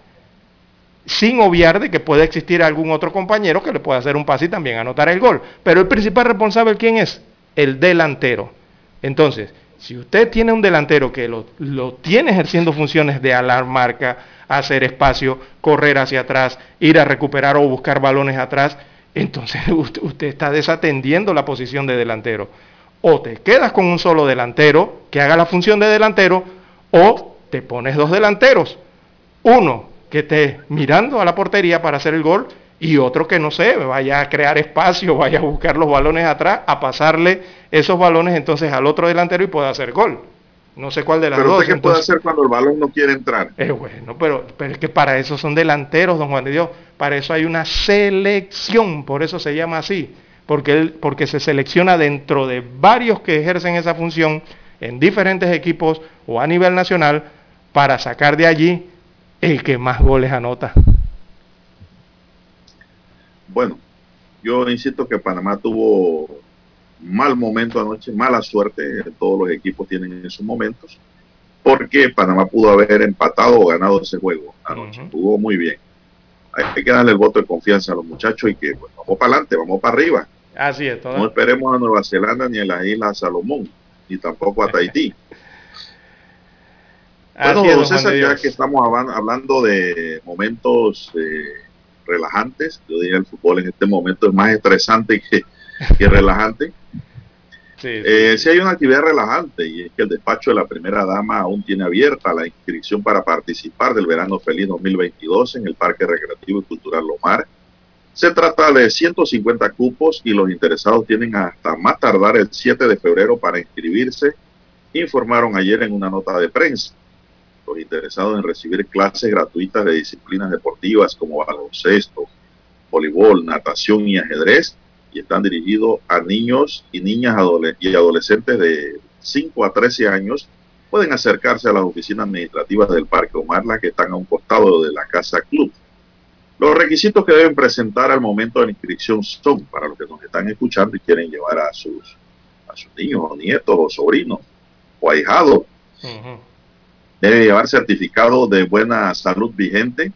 Sin obviar de que puede existir algún otro compañero que le pueda hacer un pase y también anotar el gol. Pero el principal responsable, ¿quién es? El delantero. Entonces, si usted tiene un delantero que lo, lo tiene ejerciendo funciones de alarmarca, hacer espacio, correr hacia atrás, ir a recuperar o buscar balones atrás, entonces usted está desatendiendo la posición de delantero. O te quedas con un solo delantero que haga la función de delantero, o te pones dos delanteros. Uno que esté mirando a la portería para hacer el gol y otro que no sé, vaya a crear espacio, vaya a buscar los balones atrás, a pasarle esos balones entonces al otro delantero y pueda hacer gol. No sé cuál de las pero dos. ¿Pero qué puede hacer cuando el balón no quiere entrar? Es bueno, pero, pero es que para eso son delanteros, don Juan de Dios. Para eso hay una selección, por eso se llama así. Porque, él, porque se selecciona dentro de varios que ejercen esa función en diferentes equipos o a nivel nacional para sacar de allí el que más goles anota. Bueno, yo insisto que Panamá tuvo mal momento anoche, mala suerte, todos los equipos tienen esos momentos, porque Panamá pudo haber empatado o ganado ese juego anoche, uh -huh. jugó muy bien. Hay que darle el voto de confianza a los muchachos y que pues, vamos para adelante, vamos para arriba. Así es. No esperemos a Nueva Zelanda ni a las Islas Salomón, ni tampoco a Tahití. Bueno, es, César, ya que estamos hablando de momentos eh, relajantes, yo diría el fútbol en este momento es más estresante que, que relajante. Sí, sí. Eh, sí, hay una actividad relajante y es que el despacho de la primera dama aún tiene abierta la inscripción para participar del Verano Feliz 2022 en el Parque Recreativo y Cultural Lomar. Se trata de 150 cupos y los interesados tienen hasta más tardar el 7 de febrero para inscribirse, informaron ayer en una nota de prensa. Los interesados en recibir clases gratuitas de disciplinas deportivas como baloncesto, voleibol, natación y ajedrez y están dirigidos a niños y niñas y adolescentes de 5 a 13 años, pueden acercarse a las oficinas administrativas del Parque Omarla que están a un costado de la Casa Club. Los requisitos que deben presentar al momento de la inscripción son, para los que nos están escuchando y quieren llevar a sus, a sus niños o nietos o sobrinos o ahijados. Debe llevar certificado de buena salud vigente,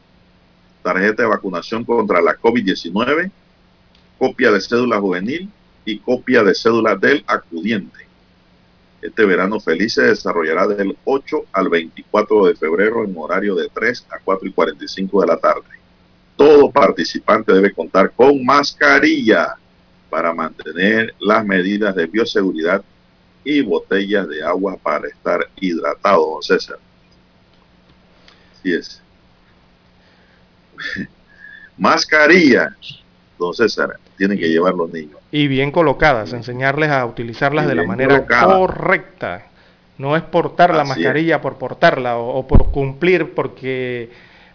tarjeta de vacunación contra la COVID-19, copia de cédula juvenil y copia de cédula del acudiente. Este verano feliz se desarrollará del 8 al 24 de febrero en horario de 3 a 4 y 45 de la tarde. Todo participante debe contar con mascarilla para mantener las medidas de bioseguridad y botellas de agua para estar hidratado, don César. Así es. mascarilla, don César tienen que llevar los niños. Y bien colocadas, enseñarles a utilizarlas de la manera colocada. correcta. No es portar la mascarilla es. por portarla o, o, por cumplir porque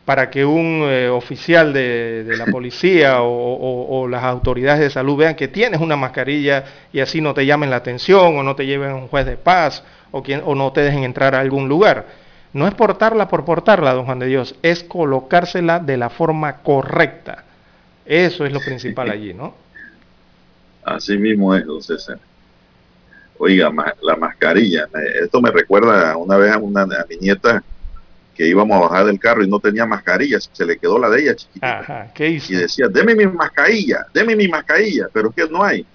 para que un eh, oficial de, la policía o, las autoridades de salud vean que tienes una mascarilla y así no te llamen la atención o no te lleven a un juez de paz o, o no te dejen entrar a algún lugar. No es portarla por portarla, don Juan de Dios, es colocársela de la forma correcta. Eso es lo principal allí, ¿no? Así mismo es, don César. Oiga, la mascarilla. Esto me recuerda una vez a una niñeta que íbamos a bajar del carro y no tenía mascarilla, se le quedó la de ella chiquita. Ajá, ¿qué hizo? Y decía, deme mi mascarilla, deme mi mascarilla, pero es que no hay.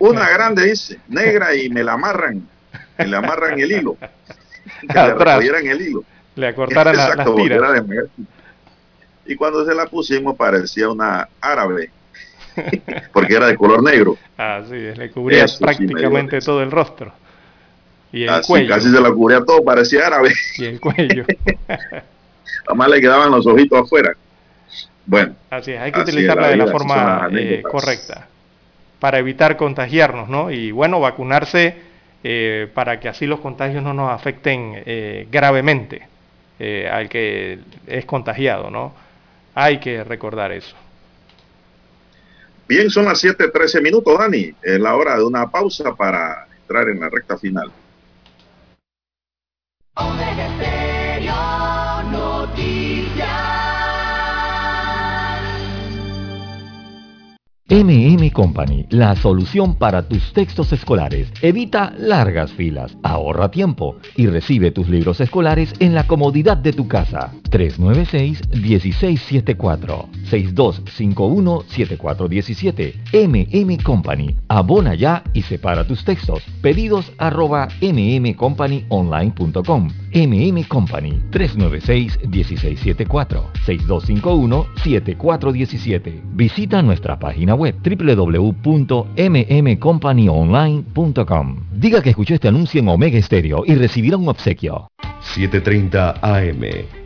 Una grande dice, negra y me la amarran, me la amarran el hilo. Que le recogieran el hilo. Le acortaran la, las tiras. Y cuando se la pusimos parecía una árabe, porque era de color negro. Ah, sí, le cubría prácticamente todo el rostro. Y el cuello. Casi se la cubría todo, parecía árabe. Y el cuello. Además le quedaban los ojitos afuera. Bueno. Así es, hay que utilizarla de la forma eh, correcta para evitar contagiarnos, ¿no? Y bueno, vacunarse eh, para que así los contagios no nos afecten eh, gravemente al que es contagiado, ¿no? Hay que recordar eso. Bien, son las 7:13 minutos, Dani. Es la hora de una pausa para entrar en la recta final. Omega MM Company, la solución para tus textos escolares. Evita largas filas, ahorra tiempo y recibe tus libros escolares en la comodidad de tu casa. 396-1674, 6251-7417. MM Company. Abona ya y separa tus textos. Pedidos arroba mmcompanyonline.com. MM Company 396-1674 6251-7417. Visita nuestra página web www.mmcompanyonline.com. Diga que escuchó este anuncio en Omega Estéreo y recibirá un obsequio. 730 AM.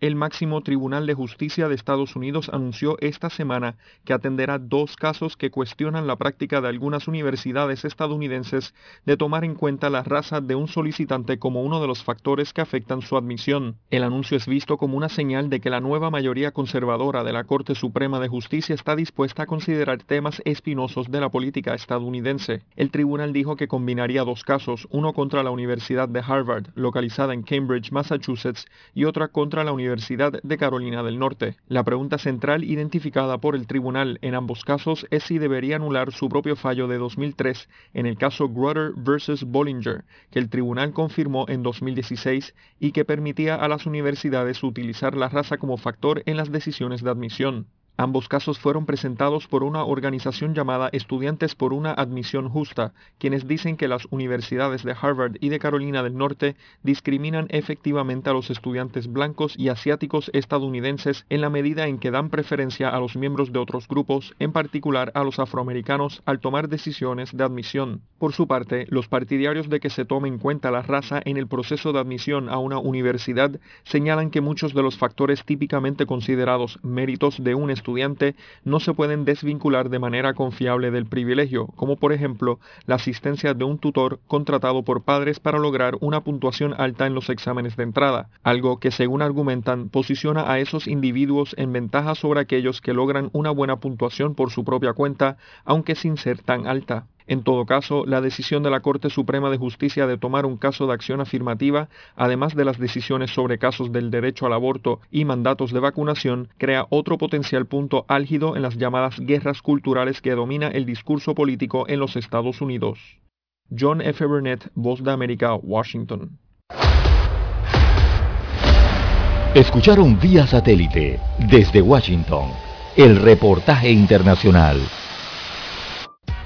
El máximo Tribunal de Justicia de Estados Unidos anunció esta semana que atenderá dos casos que cuestionan la práctica de algunas universidades estadounidenses de tomar en cuenta la raza de un solicitante como uno de los factores que afectan su admisión. El anuncio es visto como una señal de que la nueva mayoría conservadora de la Corte Suprema de Justicia está dispuesta a considerar temas espinosos de la política estadounidense. El tribunal dijo que combinaría dos casos, uno contra la Universidad de Harvard, localizada en Cambridge, Massachusetts, y otra contra la Universidad Universidad de Carolina del Norte. La pregunta central identificada por el tribunal en ambos casos es si debería anular su propio fallo de 2003 en el caso Grutter vs. Bollinger, que el tribunal confirmó en 2016 y que permitía a las universidades utilizar la raza como factor en las decisiones de admisión. Ambos casos fueron presentados por una organización llamada Estudiantes por una Admisión Justa, quienes dicen que las universidades de Harvard y de Carolina del Norte discriminan efectivamente a los estudiantes blancos y asiáticos estadounidenses en la medida en que dan preferencia a los miembros de otros grupos, en particular a los afroamericanos, al tomar decisiones de admisión. Por su parte, los partidarios de que se tome en cuenta la raza en el proceso de admisión a una universidad señalan que muchos de los factores típicamente considerados méritos de un estudiante estudiante no se pueden desvincular de manera confiable del privilegio, como por ejemplo la asistencia de un tutor contratado por padres para lograr una puntuación alta en los exámenes de entrada, algo que según argumentan posiciona a esos individuos en ventaja sobre aquellos que logran una buena puntuación por su propia cuenta, aunque sin ser tan alta. En todo caso, la decisión de la Corte Suprema de Justicia de tomar un caso de acción afirmativa, además de las decisiones sobre casos del derecho al aborto y mandatos de vacunación, crea otro potencial punto álgido en las llamadas guerras culturales que domina el discurso político en los Estados Unidos. John F. Burnett, Voz de América, Washington. Escucharon vía satélite desde Washington el reportaje internacional.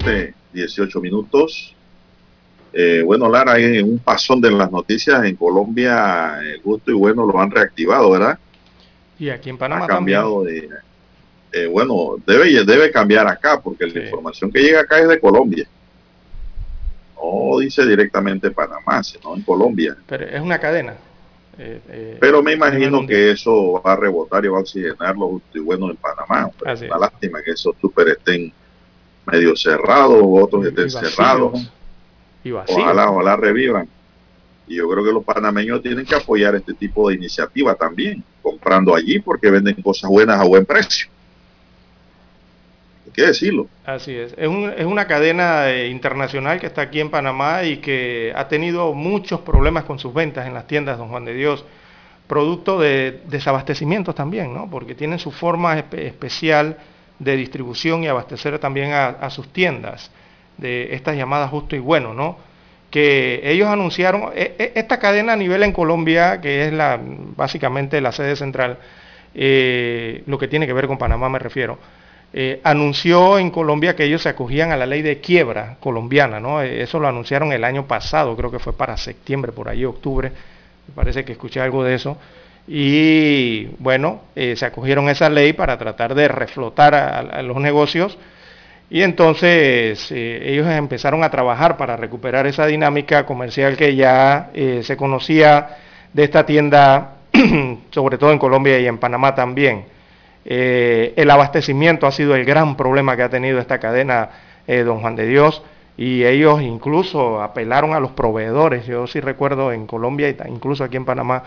7, 18 minutos. Eh, bueno, Lara, hay un pasón de las noticias en Colombia, el gusto y bueno lo han reactivado, ¿verdad? Y aquí en Panamá ha cambiado de... eh, bueno, debe, debe cambiar acá, porque la información que llega acá es de Colombia. No dice directamente Panamá, sino en Colombia. también. Pero es una cadena. Eh, eh, Pero me imagino que eso va a rebotar y va a oxigenar los justo y bueno en Panamá. Así Una es. lástima que esos super estén medio cerrados, otros estén cerrados. y. Ojalá, ojalá revivan. Y yo creo que los panameños tienen que apoyar este tipo de iniciativa también, comprando allí porque venden cosas buenas a buen precio. Hay que decirlo. Así es. Es, un- es una cadena eh, internacional que está aquí en Panamá y que ha tenido muchos problemas con sus ventas en las tiendas Don Juan de Dios, producto de desabastecimientos también, ¿no? Porque tienen su forma espe- especial de distribución y abastecer también a, sus tiendas de estas llamadas justo y bueno, ¿no? Que ellos anunciaron, e- e- esta cadena a nivel en Colombia, que es la, básicamente la sede central, eh, lo que tiene que ver con Panamá me refiero, eh, anunció en Colombia que ellos se acogían a la ley de quiebra colombiana, ¿no? Eh, Eso lo anunciaron el año pasado, creo que fue para septiembre, por ahí, octubre, me parece que escuché algo de eso. Y bueno, eh, se acogieron a esa ley para tratar de reflotar a, los negocios. Y entonces eh, ellos empezaron a trabajar para recuperar esa dinámica comercial que ya eh, se conocía de esta tienda, sobre todo en Colombia y en Panamá también. El abastecimiento ha sido el gran problema que ha tenido esta cadena Don Juan de Dios y ellos incluso apelaron a los proveedores. Yo sí recuerdo en Colombia ta- incluso aquí en Panamá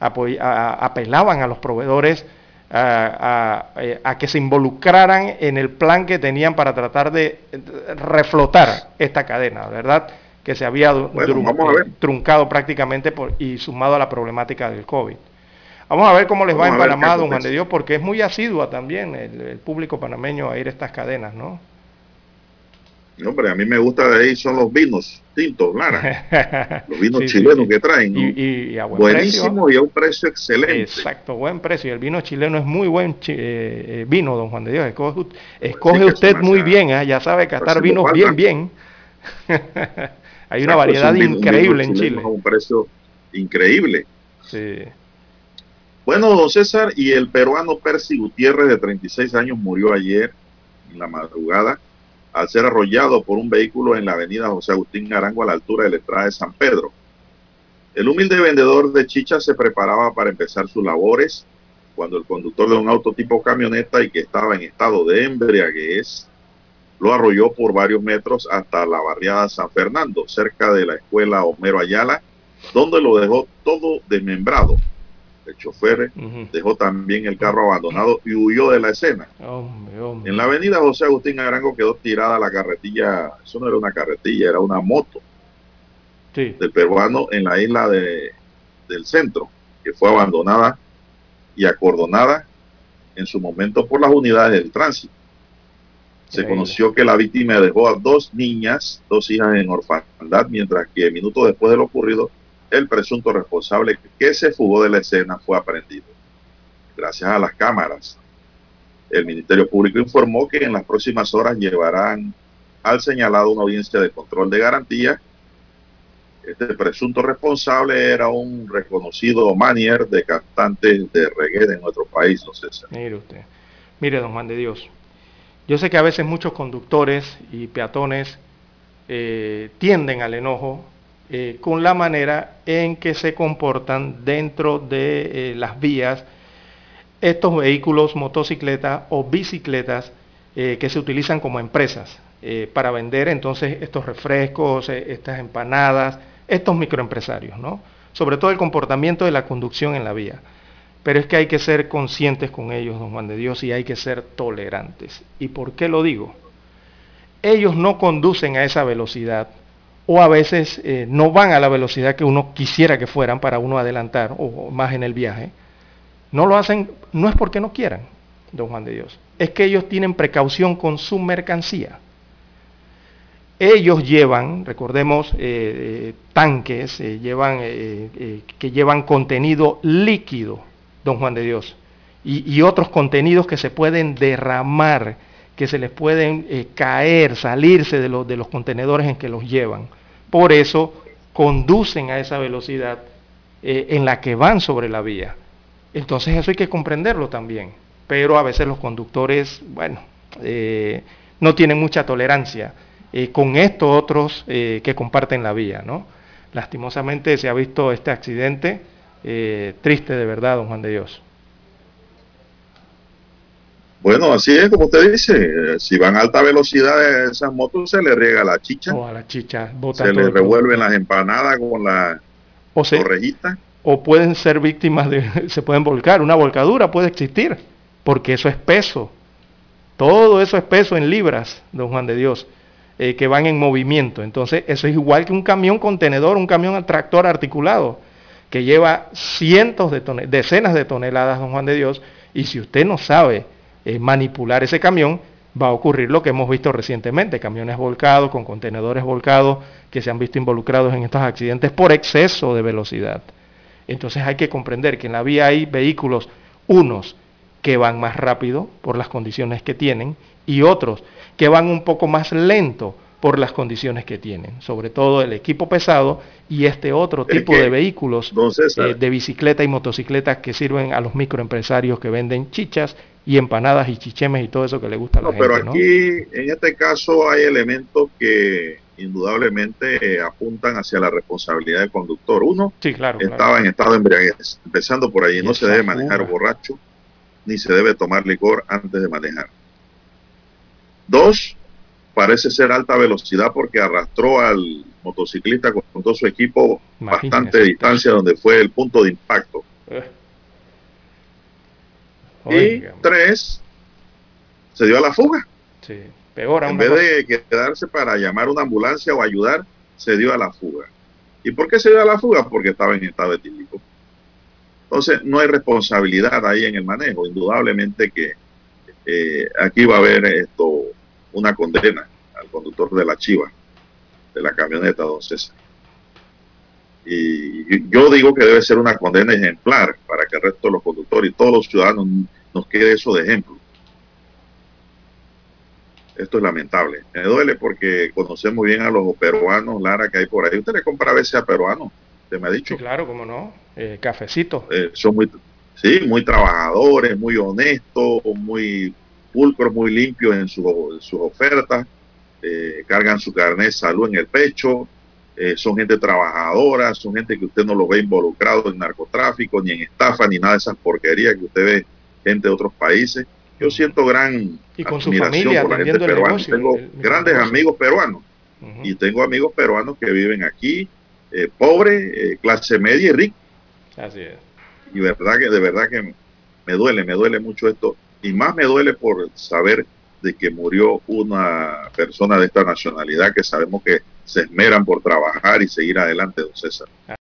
apelaban a los proveedores a, a- eh, a que se involucraran en el plan que tenían para tratar de eh, reflotar esta cadena, ¿verdad? Que se había Bueno, eh, truncado prácticamente por- y sumado a la problemática del COVID. Vamos a ver cómo les va en Panamá, don Juan de Dios, porque es muy asidua también el, el público panameño a ir a estas cadenas, ¿no? No, Hombre, a mí me gusta de ahí son los vinos tintos, Lara. Los vinos Sí, chilenos sí. que traen. ¿no? Y, y- a buen Buenísimo y a un precio excelente. Exacto, buen precio. Y el vino chileno es muy buen eh, eh, vino, don Juan de Dios. Escoge, usted muy bien, ¿ah? ya sabe catar vinos bien, bien. Hay una Exacto, variedad un vino- increíble en Chile. A un precio increíble. Sí. Bueno, don César, y el peruano Percy Gutiérrez, de 36 años, murió ayer en la madrugada al ser arrollado por un vehículo en la avenida José Agustín Arango a la altura de la entrada de San Pedro. El humilde vendedor de chichas se preparaba para empezar sus labores cuando el conductor de un auto tipo camioneta y que estaba en estado de embriaguez lo arrolló por varios metros hasta la barriada San Fernando, cerca de la escuela Homero Ayala, donde lo dejó todo desmembrado. El chofer dejó también el carro abandonado y huyó de la escena. Hombre, hombre. En la avenida José Agustín Arango quedó tirada la carretilla, eso no era una carretilla, era una moto Sí. del peruano en la isla de, del centro, que fue abandonada y acordonada en su momento por las unidades del tránsito. Se Increíble. conoció que la víctima dejó a dos niñas, dos hijas en orfandad, mientras que minutos después de lo ocurrido, el presunto responsable que se fugó de la escena fue aprendido. Gracias a las cámaras, el Ministerio Público informó que en las próximas horas llevarán al señalado una audiencia de control de garantía. Este presunto responsable era un reconocido manier de cantantes de reggae de nuestro país, no sé. Mire usted, mire don Juan de Dios, yo sé que a veces muchos conductores y peatones eh, tienden al enojo eh, con la manera en que se comportan dentro de eh, las vías estos vehículos, motocicletas o bicicletas que se utilizan como empresas para vender entonces estos refrescos, estas empanadas, estos microempresarios, ¿no? Sobre todo el comportamiento de la conducción en la vía. Pero es que hay que ser conscientes con ellos, don Juan de Dios, y hay que ser tolerantes. ¿Y por qué lo digo? Ellos no conducen a esa velocidad o a veces eh, no van a la velocidad que uno quisiera que fueran para uno adelantar o más en el viaje. No lo hacen, no es porque no quieran, don Juan de Dios, es que ellos tienen precaución con su mercancía. Ellos llevan, recordemos, eh, eh, tanques, llevan, que llevan contenido líquido, don Juan de Dios, y, y, otros contenidos que se pueden derramar que se les pueden eh, caer, salirse de, los, contenedores en que los llevan. Por eso conducen a esa velocidad eh, en la que van sobre la vía. Entonces eso hay que comprenderlo también. Pero a veces los conductores, bueno, eh, no tienen mucha tolerancia con estos otros que comparten la vía, ¿no? Lastimosamente se ha visto este accidente triste de verdad, don Juan de Dios. Bueno, así es como usted dice. Si van a alta velocidad esas motos, se le riega la chicha. O a la chicha. Se le revuelven las empanadas con la o O pueden ser víctimas de... Se pueden volcar. Una volcadura puede existir. Porque eso es peso. Todo eso es peso en libras, don Juan de Dios. Eh, que van en movimiento. Entonces, eso es igual que un camión contenedor, un camión tractor articulado. Que lleva cientos de toneladas, decenas de toneladas, don Juan de Dios. Y si usted no sabe eh, manipular ese camión, va a ocurrir lo que hemos visto recientemente, camiones volcados, con contenedores volcados, que se han visto involucrados en estos accidentes por exceso de velocidad. Entonces hay que comprender que en la vía hay vehículos, unos que van más rápido por las condiciones que tienen y otros que van un poco más lento por las condiciones que tienen, sobre todo el equipo pesado y este otro tipo de vehículos eh, de bicicleta y motocicletas que sirven a los microempresarios que venden chichas y empanadas y chichemes y todo eso que le gusta a la no, Pero aquí, en este caso, hay elementos que indudablemente eh, apuntan hacia la responsabilidad del conductor. Uno, estaba en estado de embriaguez, empezando por ahí, no se debe manejar borracho, ni se debe tomar licor antes de manejar. Dos, parece ser alta velocidad porque arrastró al motociclista con todo su equipo bastante distancia donde fue el punto de impacto. Eh. Y tres, se dio a la fuga. Sí, peor En vez de quedarse para llamar una ambulancia o ayudar, se dio a la fuga. ¿Y por qué se dio a la fuga? Porque estaba en estado etílico. Entonces, no hay responsabilidad ahí en el manejo. Indudablemente que eh, aquí va a haber esto una condena al conductor de la chiva, de la camioneta, don César. Y yo digo que debe ser una condena ejemplar para que el resto de los conductores y todos los ciudadanos nos quede eso de ejemplo. Esto es lamentable. Me duele porque conocemos bien a los peruanos, Lara, que hay por ahí. Usted le compra a veces a peruanos, usted me ha dicho. claro, cómo no. Eh, cafecito. Eh, son muy, sí, muy trabajadores, muy honestos, muy pulcros, muy limpios en, sus ofertas. Eh, cargan su carnet de salud en el pecho, eh, son gente trabajadora, son gente que usted no lo ve involucrado en narcotráfico, ni en estafa, ni nada de esas porquerías que usted ve gente de otros países. Yo siento gran y con admiración por la gente peruana. tengo grandes amigos peruanos y tengo amigos peruanos que viven aquí, eh, pobres, eh, clase media y ricos. Así es. Y verdad que de verdad que me duele, me duele mucho esto y más me duele por saber de que murió una persona de esta nacionalidad que sabemos que se esmeran por trabajar y seguir adelante, don César.